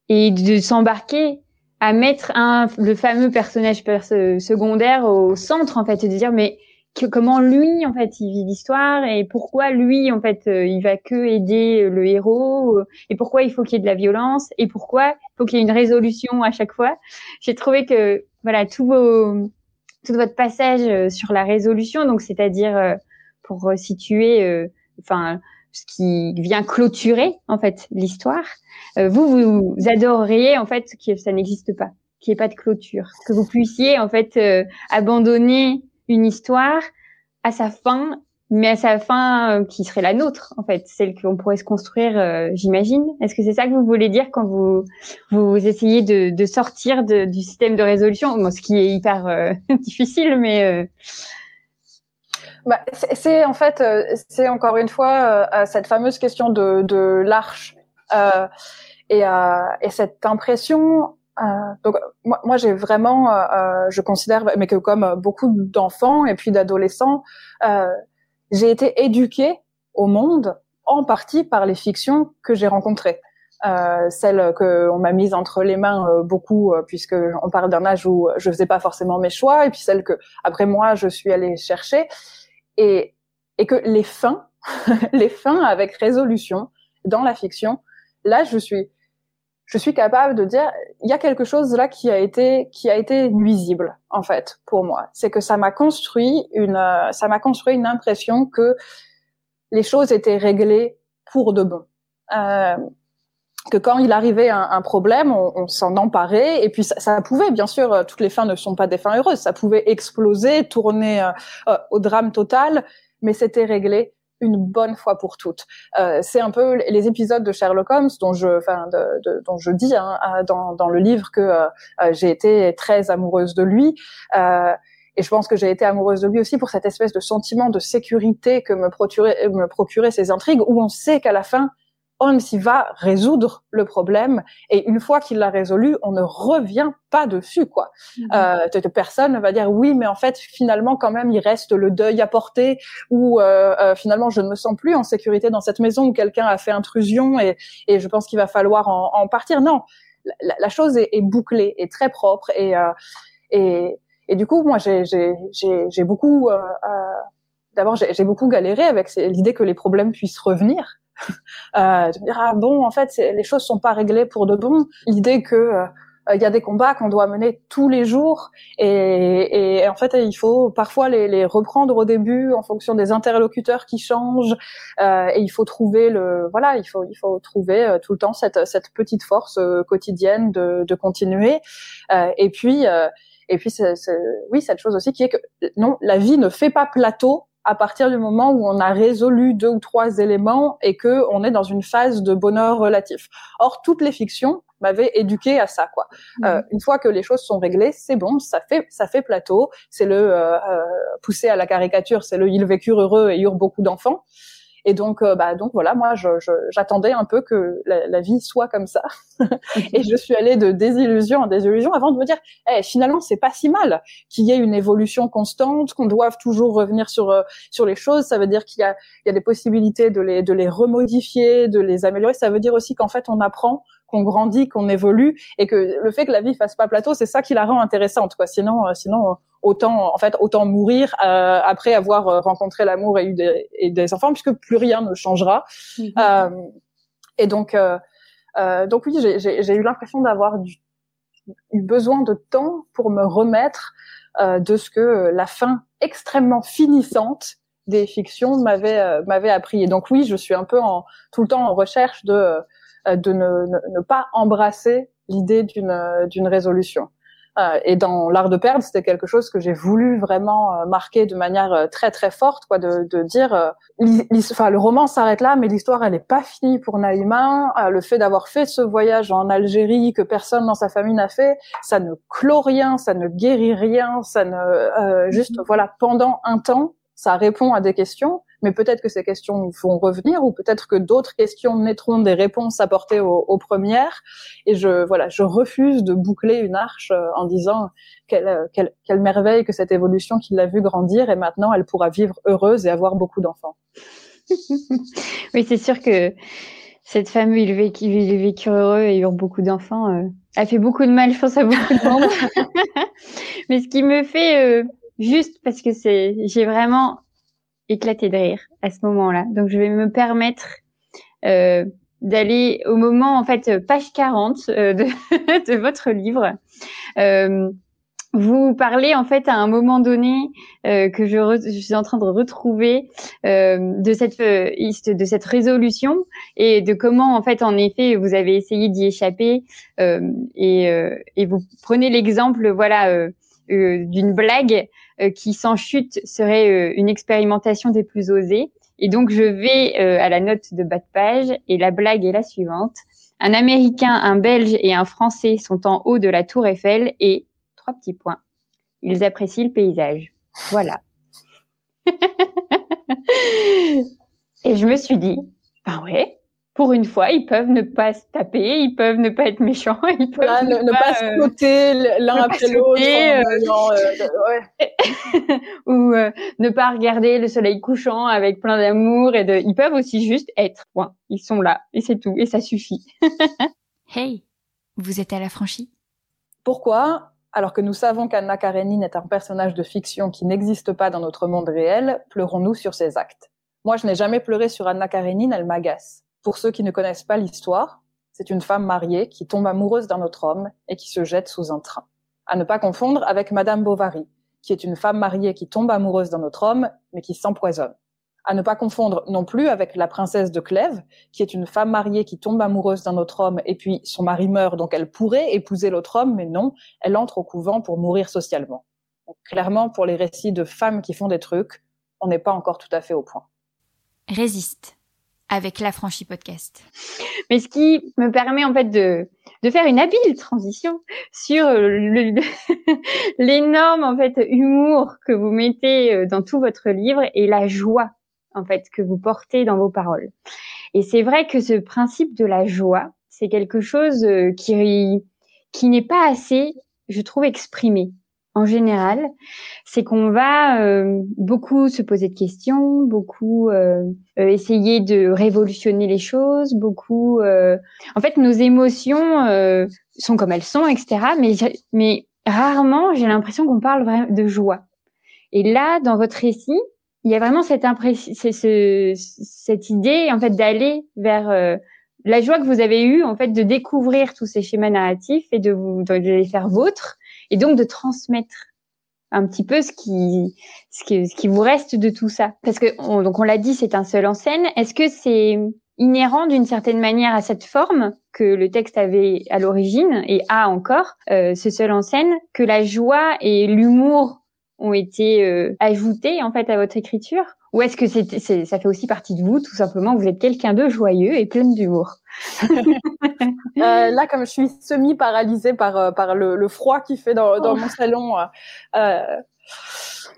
et de s'embarquer à mettre un le fameux personnage secondaire au centre en fait de dire mais comment lui en fait il vit l'histoire et pourquoi lui en fait euh, il va que aider le héros et pourquoi il faut qu'il y ait de la violence et pourquoi il faut qu'il y ait une résolution à chaque fois j'ai trouvé que voilà tout vos tout votre passage euh, sur la résolution donc c'est-à-dire euh, pour situer enfin ce qui vient clôturer en fait l'histoire. Euh, vous, vous adoreriez en fait que ça n'existe pas, qu'il n'y ait pas de clôture, que vous puissiez en fait euh, abandonner une histoire à sa fin, mais à sa fin euh, qui serait la nôtre en fait, celle qu'on pourrait se construire, j'imagine. Est-ce que c'est ça que vous voulez dire quand vous vous essayez de, de sortir de, du système de résolution, bon, ce qui est hyper difficile, mais bah, c'est en fait, euh, c'est encore une fois euh, cette fameuse question de, de l'arche euh, et, euh, et, cette impression. Donc moi, j'ai vraiment, je considère, mais que comme beaucoup d'enfants et puis d'adolescents, j'ai été éduquée au monde en partie par les fictions que j'ai rencontrées. Euh, celle que on m'a mise entre les mains euh, beaucoup puisque on parle d'un âge où je faisais pas forcément mes choix et puis celle que après moi je suis allée chercher et, et que les fins, les fins avec résolution dans la fiction, là, je suis, je suis capable de dire, il y a quelque chose là qui a été, qui a été nuisible, en fait, pour moi. C'est que ça m'a construit une, ça m'a construit une impression que les choses étaient réglées pour de bon. Euh, que quand il arrivait un, problème, on, s'en emparait et puis ça, pouvait, bien sûr, euh, toutes les fins ne sont pas des fins heureuses, ça pouvait exploser, tourner euh, euh, au drame total, mais c'était réglé une bonne fois pour toutes. Euh, c'est un peu les épisodes de Sherlock Holmes dont je, enfin, de, de, dont je dis hein, dans, dans, le livre que j'ai été très amoureuse de lui. et je pense que j'ai été amoureuse de lui aussi pour cette espèce de sentiment de sécurité que me procuraient, me procuraient ces intrigues, où on sait qu'à la fin, Holmes y va résoudre le problème et une fois qu'il l'a résolu, on ne revient pas dessus quoi. Mhm. Euh, personne ne va dire oui, mais en fait finalement quand même il reste le deuil à porter ou euh, euh, finalement je ne me sens plus en sécurité dans cette maison où quelqu'un a fait intrusion et, et je pense qu'il va falloir en, en, partir. Non, la, la chose est, est, bouclée et très propre et euh, et, et du coup moi j'ai j'ai beaucoup euh, d'abord j'ai beaucoup galéré avec l'idée que les problèmes puissent revenir. Euh, dire ah bon en fait les choses sont pas réglées pour de bon. L'idée que euh, il y a des combats qu'on doit mener tous les jours et, et, en fait il faut parfois les, les, reprendre au début en fonction des interlocuteurs qui changent euh, et il faut trouver le voilà il faut il faut trouver euh, tout le temps cette cette petite force euh, quotidienne de, de continuer. Euh, et puis et puis c'est, oui cette chose aussi qui est que non la vie ne fait pas plateau à partir du moment où on a résolu deux ou trois éléments et que on est dans une phase de bonheur relatif. Or, toutes les fictions m'avaient éduqué à ça, quoi. Mmh. Euh, une fois que les choses sont réglées, c'est bon, ça fait ça fait plateau. C'est le euh, euh, poussé à la caricature, c'est le ils vécurent heureux et eurent beaucoup d'enfants. Et donc, euh, bah, donc voilà, moi, j'attendais un peu que la, vie soit comme ça. et je suis allée de désillusion en désillusion avant de me dire, eh, finalement, c'est pas si mal qu'il y ait une évolution constante, qu'on doive toujours revenir sur euh, sur les choses. Ça veut dire qu'il y a il y a des possibilités de les de les remodifier, de les améliorer. Ça veut dire aussi qu'en fait, on apprend qu'on grandit, qu'on évolue, et que le fait que la vie fasse pas plateau, c'est ça qui la rend intéressante. Quoi. Sinon, euh, sinon, autant en fait, autant mourir euh, après avoir euh, rencontré l'amour et eu des, et des, enfants, puisque plus rien ne changera. Mhm. Euh, et donc, euh, donc oui, j'ai eu l'impression d'avoir eu besoin de temps pour me remettre de ce que la fin extrêmement finissante des fictions m'avait m'avait appris. Et donc oui, je suis un peu en, tout le temps en recherche de euh, de ne, ne, pas embrasser l'idée d'une d'une résolution. Euh, et dans l'art de perdre, c'était quelque chose que j'ai voulu vraiment euh, marquer de manière très très forte, quoi, de, de dire, enfin le roman s'arrête là, mais l'histoire elle n'est pas finie pour Naïma. le fait d'avoir fait ce voyage en Algérie que personne dans sa famille n'a fait, ça ne clôt rien, ça ne guérit rien, ça ne juste mm-hmm. voilà pendant un temps, ça répond à des questions, mais peut-être que ces questions vont revenir ou peut-être que d'autres questions naîtront des réponses apportées aux, premières. Et je voilà, je refuse de boucler une arche euh, en disant quelle, quelle, quelle merveille que cette évolution qu'il a vu grandir et maintenant elle pourra vivre heureuse et avoir beaucoup d'enfants. oui, c'est sûr que cette femme, il vécu, il vécu heureux et eu beaucoup d'enfants, euh, a fait beaucoup de mal, je pense, à beaucoup de monde. Mais ce qui me fait euh, juste parce que c'est, j'ai vraiment éclaté de rire à ce moment-là. Donc je vais me permettre euh, d'aller au moment en fait page 40 euh, de, votre livre. Euh, vous parlez en fait à un moment donné euh, que je, je, suis en train de retrouver euh, de cette de cette résolution et de comment en fait en effet vous avez essayé d'y échapper et, et vous prenez l'exemple voilà d'une blague qui sans chute serait une expérimentation des plus osés et donc je vais à la note de bas de page et la blague est la suivante un Américain, un Belge et un Français sont en haut de la tour Eiffel et trois petits points. Ils apprécient le paysage. Voilà. et je me suis dit, ben ouais, pour une fois, ils peuvent ne pas se taper, ils peuvent ne pas être méchants, ils peuvent ne, pas, se sauter l'un après l'autre, ou euh, ne pas regarder le soleil couchant avec plein d'amour et de. Ils peuvent aussi juste être. Ils sont là et c'est tout et ça suffit. hey, vous êtes à la franchie. Pourquoi? Alors que nous savons qu'Anna Karenine est un personnage de fiction qui n'existe pas dans notre monde réel, pleurons-nous sur ses actes Moi, je n'ai jamais pleuré sur Anna Karenine, elle m'agace. Pour ceux qui ne connaissent pas l'histoire, c'est une femme mariée qui tombe amoureuse d'un autre homme et qui se jette sous un train. À ne pas confondre avec Madame Bovary, qui est une femme mariée qui tombe amoureuse d'un autre homme, mais qui s'empoisonne. À ne pas confondre non plus avec la princesse de Clèves, qui est une femme mariée qui tombe amoureuse d'un autre homme et puis son mari meurt, donc elle pourrait épouser l'autre homme, mais non, elle entre au couvent pour mourir socialement. clairement, pour les récits de femmes qui font des trucs, on n'est pas encore tout à fait au point. Résiste avec l'affranchi podcast. Mais ce qui me permet en fait de, de faire une habile transition sur l'énorme en fait humour que vous mettez euh, dans tout votre livre et la joie en fait que vous portez dans vos paroles. Et c'est vrai que ce principe de la joie, c'est quelque chose euh, qui qui n'est pas assez, je trouve, exprimé en général, c'est qu'on va euh, beaucoup se poser de questions, beaucoup euh, euh, essayer de révolutionner les choses, beaucoup. En fait, nos émotions sont comme elles sont, etc. Mais mais rarement, j'ai l'impression qu'on parle vraiment de joie. Et là, dans votre récit, il y a vraiment cette ce, cette idée en fait d'aller vers la joie que vous avez eue en fait de découvrir tous ces schémas narratifs et de vous de les faire vôtres et donc de transmettre un petit peu ce qui, ce qui, ce qui vous reste de tout ça. Parce que, on, donc on l'a dit, c'est un seul en scène. Est-ce que c'est inhérent d'une certaine manière à cette forme que le texte avait à l'origine et a encore, euh, ce seul en scène, que la joie et l'humour ont été euh, ajoutés en fait à votre écriture? Ou est-ce que c'est, ça fait aussi partie de vous, tout simplement, vous êtes quelqu'un de joyeux et plein d'humour euh, Là, comme je suis semi-paralysée par, euh, par le, le, froid qui fait dans, dans mon salon, euh, euh,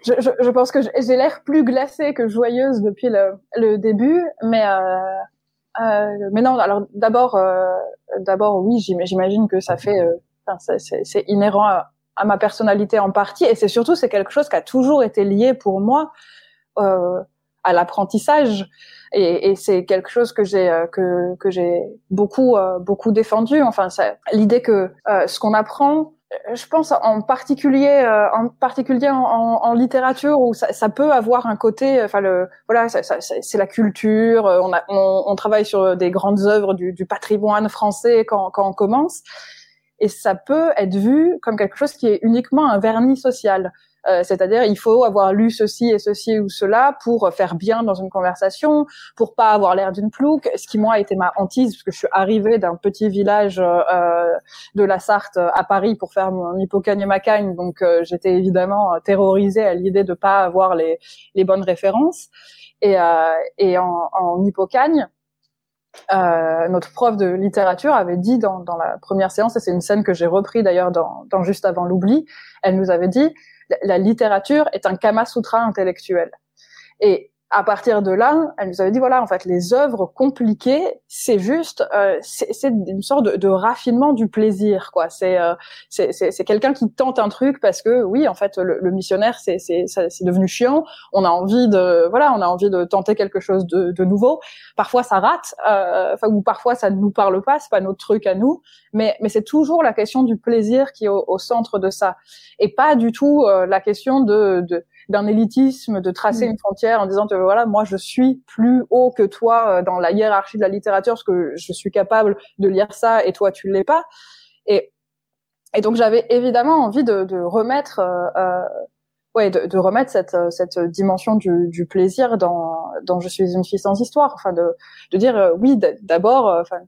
je, je, je, pense que j'ai l'air plus glacée que joyeuse depuis le, le début, mais euh, mais non. Alors d'abord, d'abord, oui, j'imagine que ça fait, c'est inhérent à, à ma personnalité en partie, et c'est surtout c'est quelque chose qui a toujours été lié pour moi euh, à l'apprentissage. Et, et c'est quelque chose que j'ai euh, que que j'ai beaucoup euh, beaucoup défendu. Enfin l'idée que ce qu'on apprend je pense en particulier en particulier en, en, littérature où ça, ça, peut avoir un côté enfin le voilà c'est la culture on, a, on, on, travaille sur des grandes œuvres du, du patrimoine français quand, quand on commence. Et ça peut être vu comme quelque chose qui est uniquement un vernis social euh, c'est-à-dire il faut avoir lu ceci et ceci ou cela pour faire bien dans une conversation, pour pas avoir l'air d'une plouque. Ce qui moi a été ma hantise parce que je suis arrivée d'un petit village euh, de la Sarthe à Paris pour faire mon hippocagne macagne, donc euh, j'étais évidemment terrorisée à l'idée de pas avoir les, les bonnes références. Et, et en, en hippocagne, euh, notre prof de littérature avait dit dans, dans la première séance, et c'est une scène que j'ai repris d'ailleurs dans, dans Juste avant l'oubli, elle nous avait dit la littérature est un kama sutra intellectuel. Et à partir de là, elle nous avait dit voilà, en fait, les œuvres compliquées, c'est juste, euh, c'est une sorte de, de, raffinement du plaisir, quoi. C'est euh, c'est quelqu'un qui tente un truc parce que oui, en fait, le, le missionnaire, c'est c'est devenu chiant. On a envie de voilà, on a envie de tenter quelque chose de, de nouveau. Parfois, ça rate, euh, ou parfois ça ne nous parle pas, c'est pas notre truc à nous. Mais mais c'est toujours la question du plaisir qui est au, au, centre de ça, et pas du tout euh, la question de, de d'un élitisme, de tracer mm. une frontière en disant voilà, moi je suis plus haut que toi euh, dans la hiérarchie de la littérature parce que je suis capable de lire ça et toi tu l'es pas. Et et donc j'avais évidemment envie de, de remettre, euh, ouais, de, de, remettre cette, cette dimension du, du, plaisir dans, dans Je suis une fille sans histoire. Enfin, de, de dire oui, d'abord, enfin,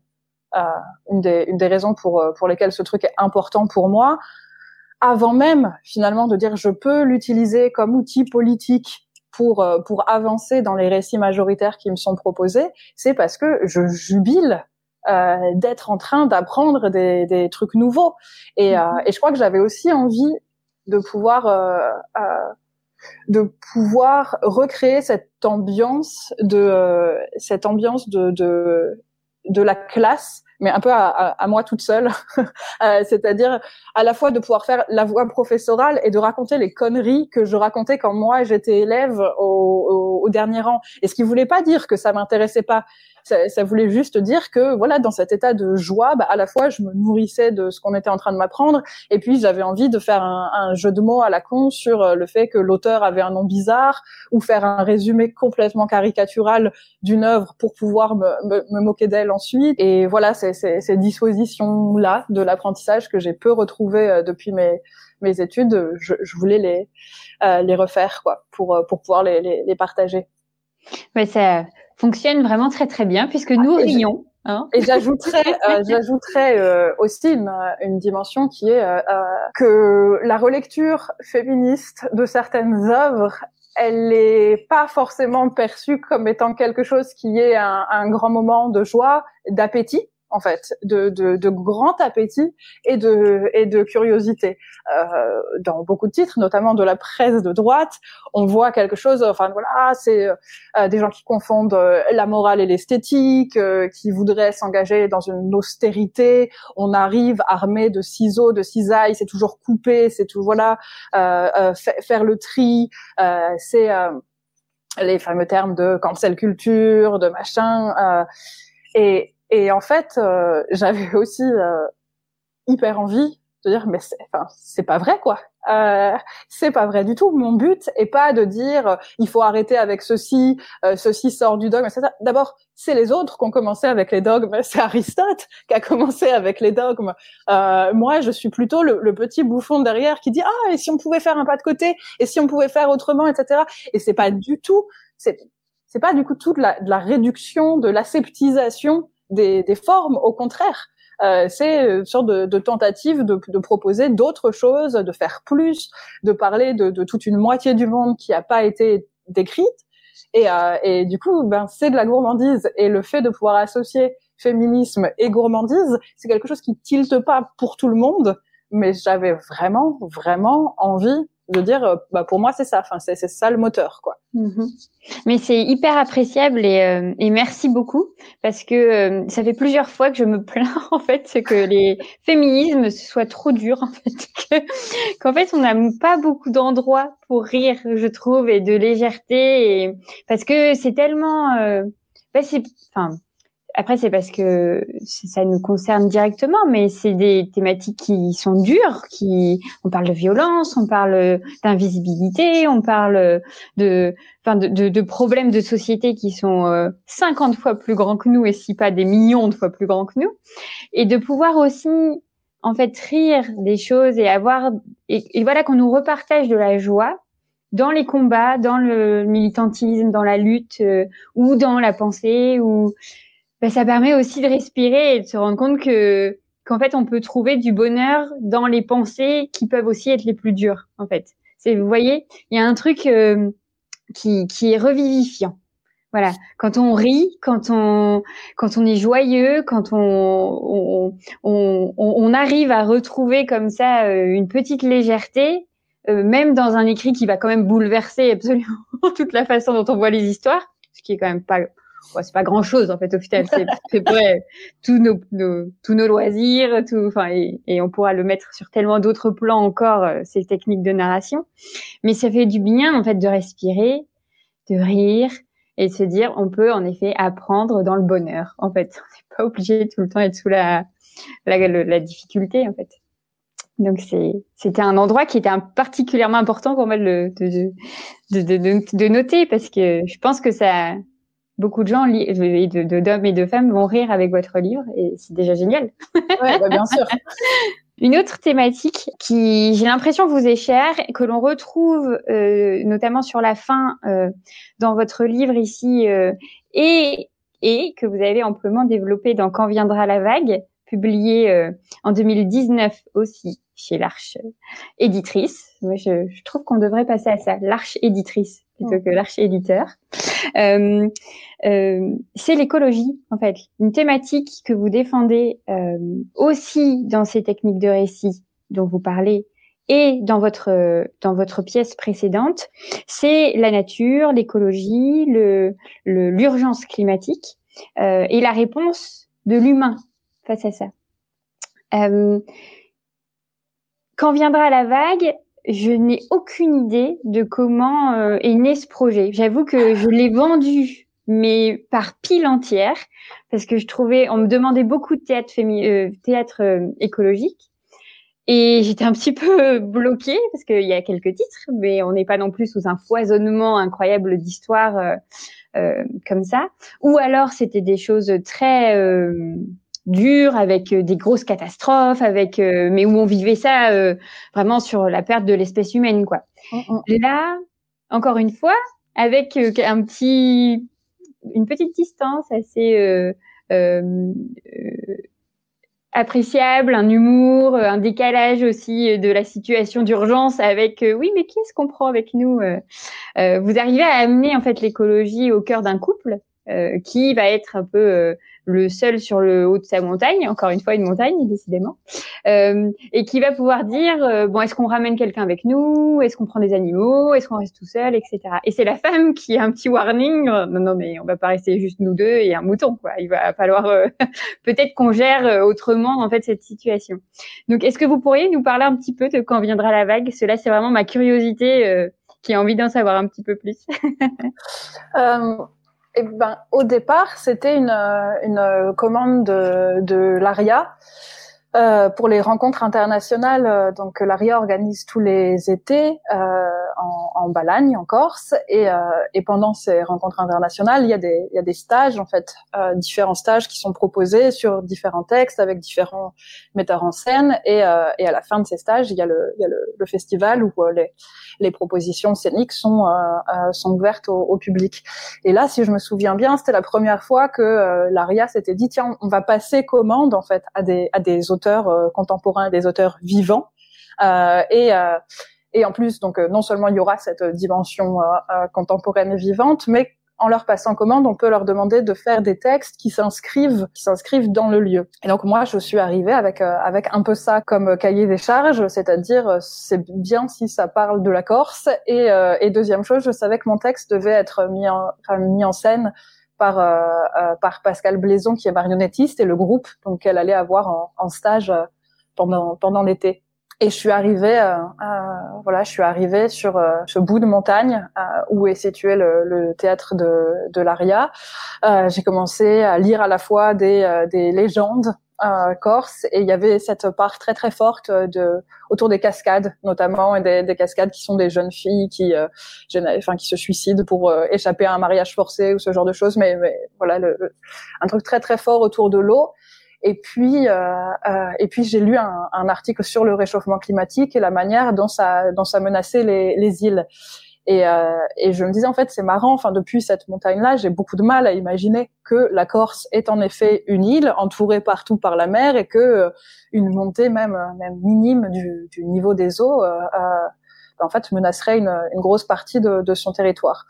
une des, une des raisons pour pour lesquelles ce truc est important pour moi, avant même finalement de dire je peux l'utiliser comme outil politique pour pour avancer dans les récits majoritaires qui me sont proposés, c'est parce que je jubile euh, d'être en train d'apprendre des, des, trucs nouveaux. Et, euh, mhm. et je crois que j'avais aussi envie de pouvoir euh, euh de pouvoir recréer cette ambiance de cette ambiance de, de de la classe mais un peu à, à, moi toute seule, euh, c'est-à-dire à la fois de pouvoir faire la voix professorale et de raconter les conneries que je racontais quand moi j'étais élève au, au, au, dernier rang. Et ce qui voulait pas dire que ça m'intéressait pas, ça, ça, voulait juste dire que voilà, dans cet état de joie, bah, à la fois je me nourrissais de ce qu'on était en train de m'apprendre, et puis j'avais envie de faire un, un, jeu de mots à la con sur euh, le fait que l'auteur avait un nom bizarre, ou faire un résumé complètement caricatural d'une œuvre pour pouvoir me, me, moquer d'elle ensuite. Et voilà, c'est ces dispositions là de l'apprentissage que j'ai peu retrouvé euh, depuis mes mes études, je, je voulais les euh, les refaire quoi pour euh, pour pouvoir les, les, les partager. Ouais, ça fonctionne vraiment très très bien puisque nous ah, rions. Hein et j'ajouterais, euh, j'ajouterais euh, aussi une, une, dimension qui est euh, que la relecture féministe de certaines œuvres, elle n'est pas forcément perçue comme étant quelque chose qui est un, un grand moment de joie, d'appétit, en fait, de, de, de, grand appétit et de, et de curiosité. Euh, dans beaucoup de titres, notamment de la presse de droite, on voit quelque chose. Enfin voilà, c'est euh, des gens qui confondent euh, la morale et l'esthétique, euh, qui voudraient s'engager dans une austérité. On arrive armé de ciseaux, de cisailles, c'est toujours coupé, c'est tout voilà, faire le tri, c'est les fameux termes de cancel culture, de machin. et et en fait, euh, j'avais aussi euh, hyper envie de dire mais c'est enfin pas vrai quoi. Euh, c'est pas vrai du tout. Mon but est pas de dire il faut arrêter avec ceci euh, ceci sort du dogme etc d'abord c'est les autres qui ont commencé avec les dogmes. C'est Aristote qui a commencé avec les dogmes. Euh, moi je suis plutôt le, le, petit bouffon derrière qui dit ah et si on pouvait faire un pas de côté et si on pouvait faire autrement etc et c'est pas du tout c'est c'est pas du coup toute la, de la réduction de l'aseptisation des, des formes, au contraire. Euh, c'est une sorte de, de tentative de, de proposer d'autres choses, de faire plus, de parler de, de, toute une moitié du monde qui n'a pas été décrite. Et, euh, et du coup, ben, c'est de la gourmandise. Et le fait de pouvoir associer féminisme et gourmandise, c'est quelque chose qui tilte pas pour tout le monde. Mais j'avais vraiment, vraiment envie de dire euh, bah pour moi c'est ça enfin c'est ça le moteur quoi mhm. mais c'est hyper appréciable et, euh, merci beaucoup parce que euh, ça fait plusieurs fois que je me plains en fait que les féminismes soient trop durs en fait qu'en fait on n'a pas beaucoup d'endroits pour rire je trouve et de légèreté et parce que c'est tellement bah, c'est enfin après, c'est parce que ça nous concerne directement, mais c'est des thématiques qui sont dures. Qui, on parle de violence, on parle d'invisibilité, on parle de, enfin, de, de, de, problèmes de société qui sont 50 euh, fois plus grands que nous, et si pas des millions de fois plus grands que nous, et de pouvoir aussi, en fait, rire des choses et avoir, et, voilà qu'on nous repartage de la joie dans les combats, dans le militantisme, dans la lutte, euh, ou dans la pensée, ou ben, ça permet aussi de respirer et de se rendre compte que qu'en fait on peut trouver du bonheur dans les pensées qui peuvent aussi être les plus dures en fait. C'est vous voyez, il y a un truc euh, qui qui est revivifiant. Voilà, quand on rit, quand on quand on est joyeux, quand on on, on, on arrive à retrouver comme ça euh, une petite légèreté, euh, même dans un écrit qui va quand même bouleverser absolument toute la façon dont on voit les histoires, ce qui est quand même pas c'est pas grand chose en fait au final. C'est vrai. Tous nos, nos, tous nos loisirs tout enfin et, et, on pourra le mettre sur tellement d'autres plans encore euh, ces techniques de narration. Mais ça fait du bien en fait de respirer de rire et de se dire on peut en effet apprendre dans le bonheur en fait. On n'est pas obligé tout le temps d'être sous la la, la, difficulté en fait. Donc c'est c'était un endroit qui était un, particulièrement important pour moi de, de, de, de, de noter parce que je pense que ça beaucoup de gens, de, d'hommes et de femmes, vont rire avec votre livre et c'est déjà génial. Ouais, bah, bien sûr. Une autre thématique qui, j'ai l'impression, vous est chère, que l'on retrouve euh, notamment sur la fin euh, dans votre livre ici, euh, et, et que vous avez amplement développé dans Quand viendra la vague, publié en 2019 aussi chez l'Arche éditrice. Moi, je, je trouve qu'on devrait passer à ça, l'Arche éditrice plutôt mm. que l'Arche éditeur. Euh, euh, c'est l'écologie, en fait, une thématique que vous défendez euh, aussi dans ces techniques de récit dont vous parlez et dans votre dans votre pièce précédente, c'est la nature, l'écologie, le l'urgence climatique euh, et la réponse de l'humain face à ça. Euh, quand viendra la vague, je n'ai aucune idée de comment euh, est né ce projet. J'avoue que je l'ai vendu, mais par pile entière, parce que je trouvais, on me demandait beaucoup de théâtre, euh, théâtre euh, écologique. Et j'étais un petit peu bloquée parce qu'il y a quelques titres, mais on n'est pas non plus sous un foisonnement incroyable d'histoires comme ça. Ou alors c'était des choses très dur, avec euh, des grosses catastrophes, avec euh, mais où on vivait ça euh, vraiment sur la perte de l'espèce humaine, quoi. Mm, mm. Là, encore une fois, avec un petit, une petite distance assez appréciable, un humour, un décalage aussi de la situation d'urgence avec oui mais qui est-ce qu'on prend avec nous Vous arrivez à amener en fait l'écologie au cœur d'un couple? Qui va être un peu le seul sur le haut de sa montagne, encore une fois une montagne décidément, euh, et qui va pouvoir dire euh, bon est-ce qu'on ramène quelqu'un avec nous, est-ce qu'on prend des animaux, est-ce qu'on reste tout seul, etc. Et c'est la femme qui a un petit warning euh, non non mais on va pas rester juste nous deux et un mouton quoi, il va falloir peut-être qu'on gère autrement en fait cette situation. Donc est-ce que vous pourriez nous parler un petit peu de quand viendra la vague? Cela c'est vraiment ma curiosité qui a envie d'en savoir un petit peu plus. Eh ben, au départ, c'était une, une commande de, de l'ARIA euh, pour les rencontres internationales. Euh, donc, l'ARIA organise tous les étés euh, en, en Balagne, en Corse, et, euh, et, pendant ces rencontres internationales, il y a des, il y a des stages, en fait, euh, différents stages qui sont proposés sur différents textes avec différents metteurs en scène, et, et à la fin de ces stages, il y a le, il y a le, le festival où les les propositions scéniques sont euh, euh, sont ouvertes au, public. Et là, si je me souviens bien, c'était la première fois que euh, l'ARIA s'était dit tiens, on va passer commande en fait à des à des auteurs contemporains, des auteurs vivants. et et en plus, donc non seulement il y aura cette dimension contemporaine et vivante, mais en leur passant commande, on peut leur demander de faire des textes qui s'inscrivent, qui s'inscrivent dans le lieu. Et donc moi, je suis arrivée avec euh, avec un peu ça comme cahier des charges, c'est-à-dire euh, c'est bien si ça parle de la Corse. Et, euh, et deuxième chose, je savais que mon texte devait être mis en, enfin, mis en scène par par Pascal Blaison qui est marionnettiste et le groupe donc elle allait avoir en, stage pendant pendant l'été. Et je suis arrivée, euh, voilà, je suis arrivée sur euh, ce bout de montagne euh, où est situé le, le théâtre de, de l'Aria. Euh, j'ai commencé à lire à la fois des, des légendes corse et il y avait cette part très très forte de autour des cascades notamment et des, des cascades qui sont des jeunes filles qui enfin qui se suicident pour échapper à un mariage forcé ou ce genre de choses mais, mais voilà le, un truc très très fort autour de l'eau et puis, euh, euh, et puis j'ai lu un, un, article sur le réchauffement climatique et la manière dont ça, dont ça menaçait les, les îles. Et, euh, et, je me disais en fait c'est marrant. Enfin depuis cette montagne-là, j'ai beaucoup de mal à imaginer que la Corse est en effet une île entourée partout par la mer et que euh, une montée même même minime du, niveau des eaux euh, en fait menacerait une, grosse partie de, son territoire.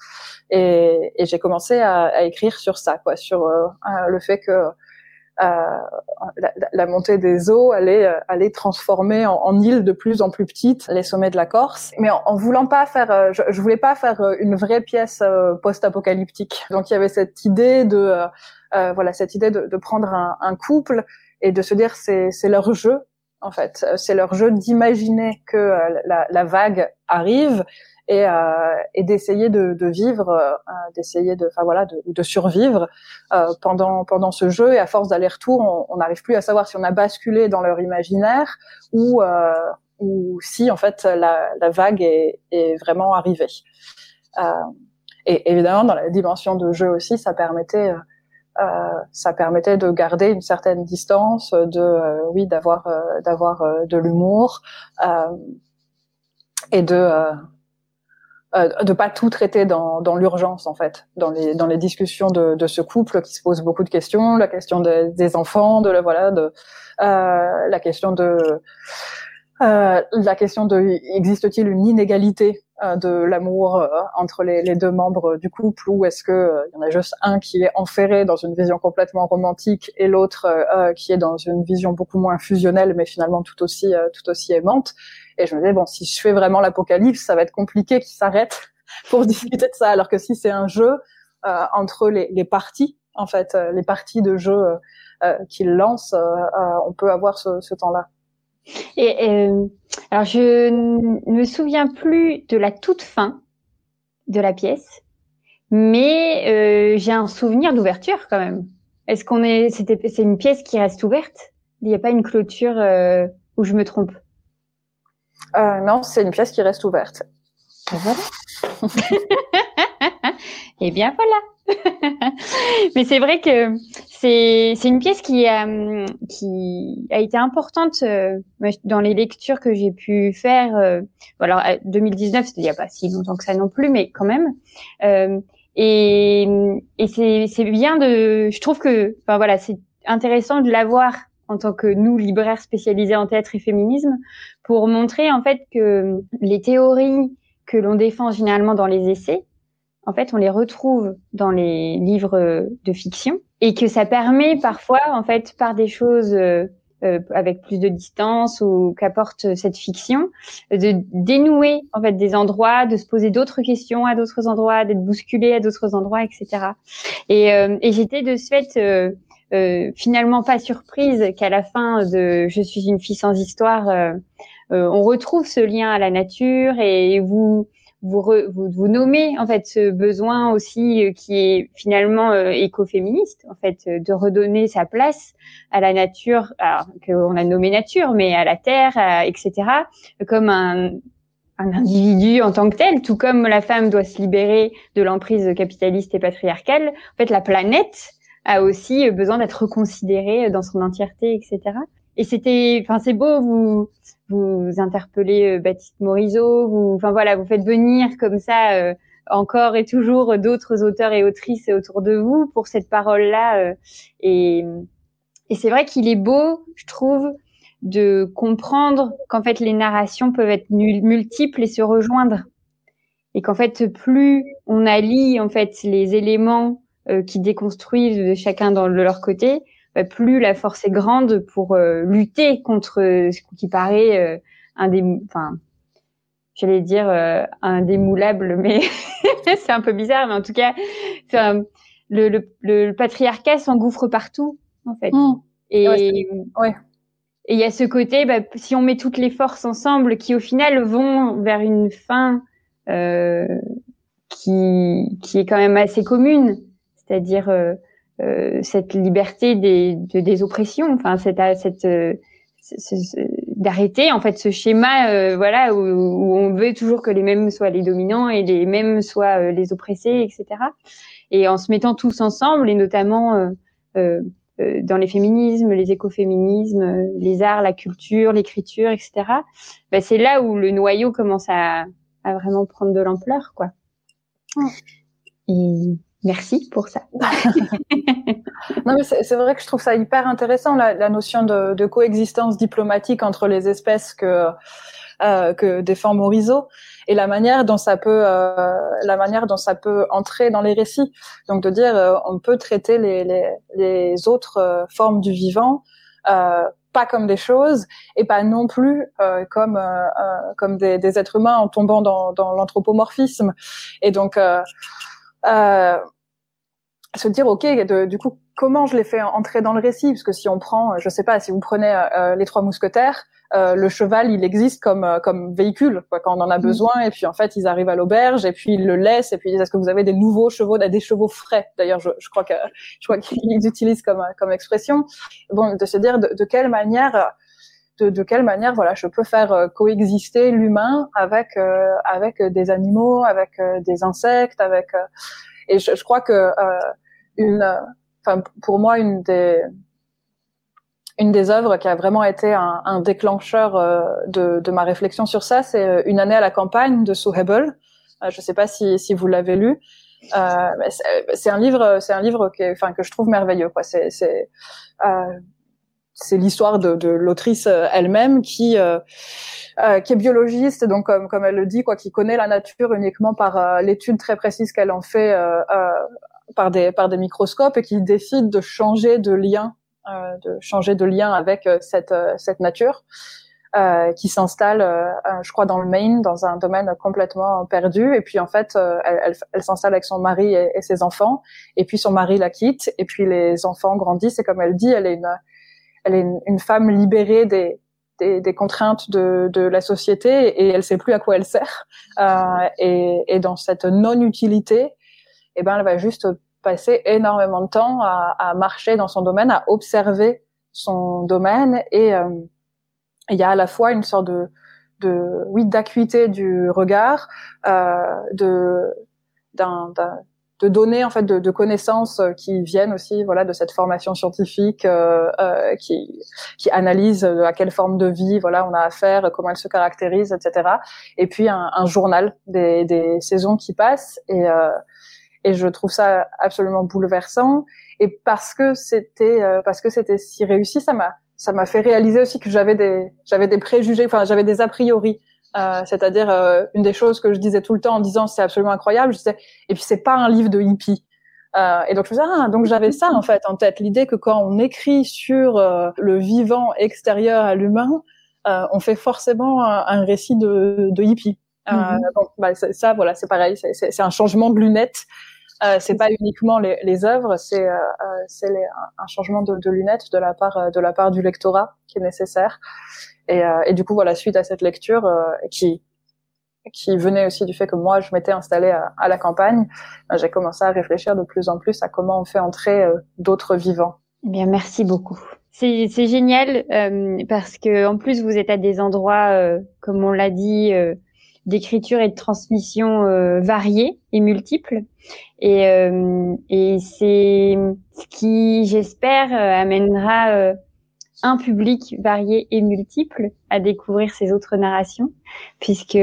Et, et j'ai commencé à, à, écrire sur ça, quoi, sur le fait que la, la, montée des eaux allait, euh, allait transformer en, en îles de plus en plus petites les sommets de la Corse. Mais en, en voulant pas faire, euh, je, je, voulais pas faire euh, une vraie pièce post-apocalyptique. Donc il y avait cette idée de, euh, voilà, cette idée de, de prendre un, un, couple et de se dire c'est c'est leur jeu en fait, c'est leur jeu d'imaginer que la, la vague arrive et, euh, et d'essayer de, vivre, euh, d'essayer de, enfin voilà, de, survivre euh, pendant pendant ce jeu. Et à force d'aller-retour, on n'arrive plus à savoir si on a basculé dans leur imaginaire ou euh, ou si en fait la, vague est, vraiment arrivée. Euh, et évidemment, dans la dimension de jeu aussi, ça permettait ça permettait de garder une certaine distance, de oui d'avoir d'avoir de l'humour et de euh, de pas tout traiter dans, dans l'urgence en fait, dans les dans les discussions de, de ce couple qui se pose beaucoup de questions, la question des enfants, de la voilà, de euh, la question de euh, la question de existe-t-il une inégalité euh, de l'amour euh, entre les, les, deux membres du couple ou est-ce que il y en a juste un qui est enferré dans une vision complètement romantique et l'autre qui est dans une vision beaucoup moins fusionnelle mais finalement tout aussi tout aussi aimante? Et je me disais, bon, si je fais vraiment l'apocalypse, ça va être compliqué qu'il s'arrête pour discuter de ça. Alors que si c'est un jeu euh, entre les, parties, en fait, euh, les parties de jeu euh, euh qu'il lance, on peut avoir ce, temps-là. Alors, je ne me souviens plus de la toute fin de la pièce, mais j'ai un souvenir d'ouverture quand même. Est-ce qu'on est, c'était, c'est une pièce qui reste ouverte? Il n'y a pas une clôture où je me trompe? Euh, non, c'est une pièce qui reste ouverte. Et voilà. Et bien voilà. Mais c'est vrai que c'est une pièce qui a qui a été importante euh, dans les lectures que j'ai pu faire. Euh, alors 2019, c'était il n'y a pas si longtemps que ça non plus, mais quand même. Euh, et et c'est c'est bien de. Je trouve que enfin voilà, c'est intéressant de l'avoir en tant que nous, libraires spécialisés en théâtre et féminisme, pour montrer en fait que les théories que l'on défend généralement dans les essais, en fait, on les retrouve dans les livres de fiction et que ça permet parfois, en fait, par des choses euh, euh, avec plus de distance ou qu'apporte cette fiction, de dénouer en fait des endroits, de se poser d'autres questions à d'autres endroits, d'être bousculé à d'autres endroits, etc. Et, euh, et j'étais de ce fait euh, finalement pas surprise qu'à la fin de Je suis une fille sans histoire, euh, euh, on retrouve ce lien à la nature et vous vous, vous, nommez en fait ce besoin aussi qui est finalement écoféministe en fait de redonner sa place à la nature qu'on a nommé nature mais à la terre etc comme un, un individu en tant que tel, tout comme la femme doit se libérer de l'emprise capitaliste et patriarcale, en fait la planète a aussi besoin d'être reconsidéré dans son entièreté, etc. Et c'était, enfin, c'est beau, vous vous interpellez euh, Baptiste Morisot, vous, enfin voilà, vous faites venir comme ça euh, encore et toujours d'autres auteurs et autrices autour de vous pour cette parole-là. Euh, et, et c'est vrai qu'il est beau, je trouve, de comprendre qu'en fait les narrations peuvent être multiples et se rejoindre. Et qu'en fait, plus on allie en fait les éléments euh, qui déconstruisent chacun dans, de leur côté, bah, plus la force est grande pour euh, lutter contre ce qui paraît un des, enfin, j'allais dire indémoulable, mais c'est un peu bizarre, mais en tout cas, le, le, le, patriarcat s'engouffre partout, en fait. Mmh. Et ouais, Et il y a ce côté, bah, si on met toutes les forces ensemble, qui au final vont vers une fin euh, qui, qui est quand même assez commune, c'est-à-dire euh, euh, cette liberté des, des oppressions, enfin cette, cette d'arrêter en fait ce schéma euh, voilà où, où, on veut toujours que les mêmes soient les dominants et les mêmes soient euh, les oppressés etc et en se mettant tous ensemble et notamment euh, dans les féminismes les écoféminismes les arts la culture l'écriture etc bah, c'est là où le noyau commence à, à vraiment prendre de l'ampleur quoi. Et Merci pour ça. non, mais c'est vrai que je trouve ça hyper intéressant la, la notion de, de, coexistence diplomatique entre les espèces que euh, que défend Morisot et la manière dont ça peut euh, la manière dont ça peut entrer dans les récits. Donc de dire euh, on peut traiter les les, les autres euh, formes du vivant euh, pas comme des choses et pas non plus euh, comme euh, comme des, des, êtres humains en tombant dans, dans l'anthropomorphisme. Et donc euh, se dire ok du coup comment je les fais entrer dans le récit? Parce que si on prend je sais pas si vous prenez euh, les trois mousquetaires euh, le cheval il existe comme euh, comme véhicule quoi, quand on en a mm. besoin. Et puis en fait ils arrivent à l'auberge et puis ils le laissent. Et puis ils disent est-ce que vous avez des nouveaux chevaux des chevaux frais? D'ailleurs je, je, crois que je crois qu'ils utilisent comme comme expression. Bon de se dire de, de quelle manière de, quelle manière voilà je peux faire euh, coexister l'humain avec euh, avec des animaux avec des insectes avec et je, crois que une enfin pour moi une des une des œuvres qui a vraiment été un, déclencheur euh, de, ma réflexion sur ça, c'est euh, Une année à la campagne de Sue Hebel. Euh, je ne sais pas si, si vous l'avez lu. Euh, c'est un livre, c'est un livre que, enfin, que je trouve merveilleux. Euh, c'est l'histoire de, de l'autrice elle-même qui, euh, qui est biologiste, donc comme, comme elle le dit, quoi, qui connaît la nature uniquement par l'étude très précise qu'elle en fait par des par des microscopes et qui décide de changer de lien euh, de changer de lien avec euh, cette, euh, cette nature. Euh, qui s'installe, je crois, dans le Maine, dans un domaine complètement perdu. Et puis en fait, elle, elle, elle s'installe avec son mari et, et, ses enfants. Et puis son mari la quitte. Et puis les enfants grandissent. Et comme elle dit, elle est une, elle est une, femme libérée des, des, des, contraintes de, de, la société et elle sait plus à quoi elle sert. Euh, et, et, dans cette non-utilité, eh ben, elle va juste passé énormément de temps à, à, marcher dans son domaine, à observer son domaine et euh, il y a à la fois une sorte de, de oui d'acuité du regard, euh, de d'un de données en fait de, de, connaissances qui viennent aussi voilà de cette formation scientifique euh, euh, qui qui analyse à quelle forme de vie voilà on a affaire comment elle se caractérise etc et puis un, un journal des, des saisons qui passent. Et euh, et je trouve ça absolument bouleversant. Et parce que c'était euh, parce que c'était si réussi ça m'a ça m'a fait réaliser aussi que j'avais des j'avais des préjugés enfin j'avais des a priori euh, c'est-à-dire euh, une des choses que je disais tout le temps en disant c'est absolument incroyable je disais et puis c'est pas un livre de hippie. Euh, et donc je me disais ah donc j'avais ça en fait en tête. L'idée que quand on écrit sur euh, le vivant extérieur à l'humain on fait forcément un, un récit de, de hippie. Mm donc bah, ça voilà c'est pareil c'est un changement de lunettes. Euh, c'est pas uniquement les, les œuvres, c'est euh, euh c'est un changement de, de, lunettes de la part euh, de la part du lectorat qui est nécessaire. Et, euh, et du coup, voilà, suite à cette lecture qui qui venait aussi du fait que moi je m'étais installée à, la campagne, j'ai commencé à réfléchir de plus en plus à comment on fait entrer d'autres vivants. Eh bien, merci beaucoup. C'est génial parce que en plus vous êtes à des endroits, comme on l'a dit d'écriture et de transmission euh, variées et multiples. Et, euh, c'est ce qui, j'espère, euh, amènera un public varié et multiple à découvrir ces autres narrations, puisque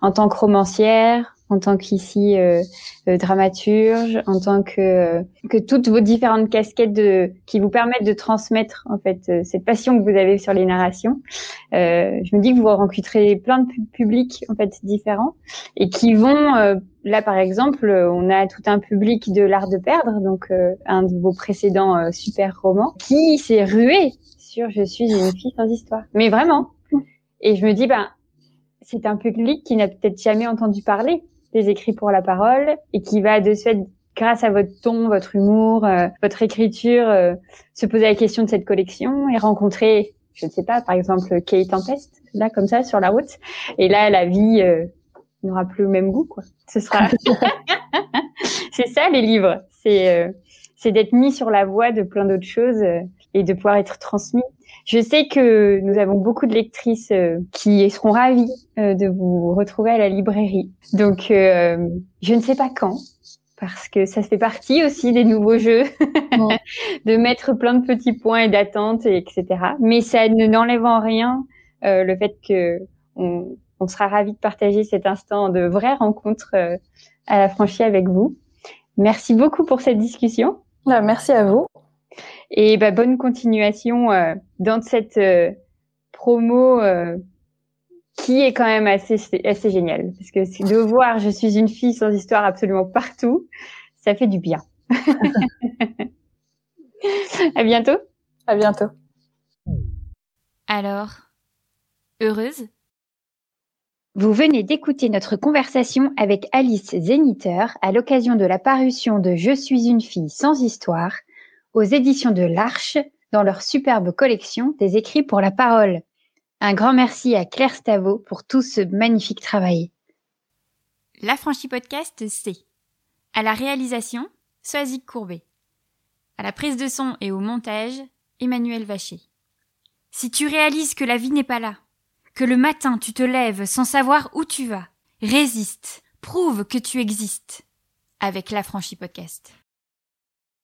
en tant que romancière, en tant qu'ici euh, euh, dramaturge, en tant que euh, que toutes vos différentes casquettes de, qui vous permettent de transmettre en fait euh, cette passion que vous avez sur les narrations. je me dis que vous rencontrez plein de publics en fait différents et qui vont là par exemple, on a tout un public de l'art de perdre, donc un de vos précédents super romans, qui s'est rué je suis une fille sans histoire. Mais vraiment. Et je me dis ben c'est un public qui n'a peut-être jamais entendu parler des écrits pour la parole et qui va de fait grâce à votre ton, votre humour, euh, votre écriture, euh, se poser la question de cette collection et rencontrer, je ne sais pas, par exemple, Kate Tempest, là, comme ça, sur la route. Et là, la vie euh, n'aura plus le même goût, quoi. Ce sera... c'est ça, les livres. C'est c'est d'être mis sur la voie de plein d'autres choses et de pouvoir être transmis je sais que nous avons beaucoup de lectrices euh, qui seront ravies euh, de vous retrouver à la librairie. Donc, euh, je ne sais pas quand, parce que ça fait partie aussi des nouveaux jeux, de mettre plein de petits points et d'attentes, etc. Mais ça ne n'enlève en rien le fait que on, on sera ravis de partager cet instant de vraie rencontre à la franchise avec vous. Merci beaucoup pour cette discussion. Bah, merci à vous. Et bah, bonne continuation euh, dans cette euh, promo euh, qui est quand même assez assez géniale parce que de voir je suis une fille sans histoire absolument partout, ça fait du bien. à bientôt. À bientôt. Alors, heureuse? Vous venez d'écouter notre conversation avec Alice Zeniter à l'occasion de la parution de Je suis une fille sans histoire aux éditions de l'Arche dans leur superbe collection des écrits pour la parole. Un grand merci à Claire Stavo pour tout ce magnifique travail. La franchise podcast, c'est à la réalisation, Soazic Courbet. À la prise de son et au montage, Emmanuel Vacher. Si tu réalises que la vie n'est pas là, que le matin tu te lèves sans savoir où tu vas, résiste, prouve que tu existes avec la franchise podcast.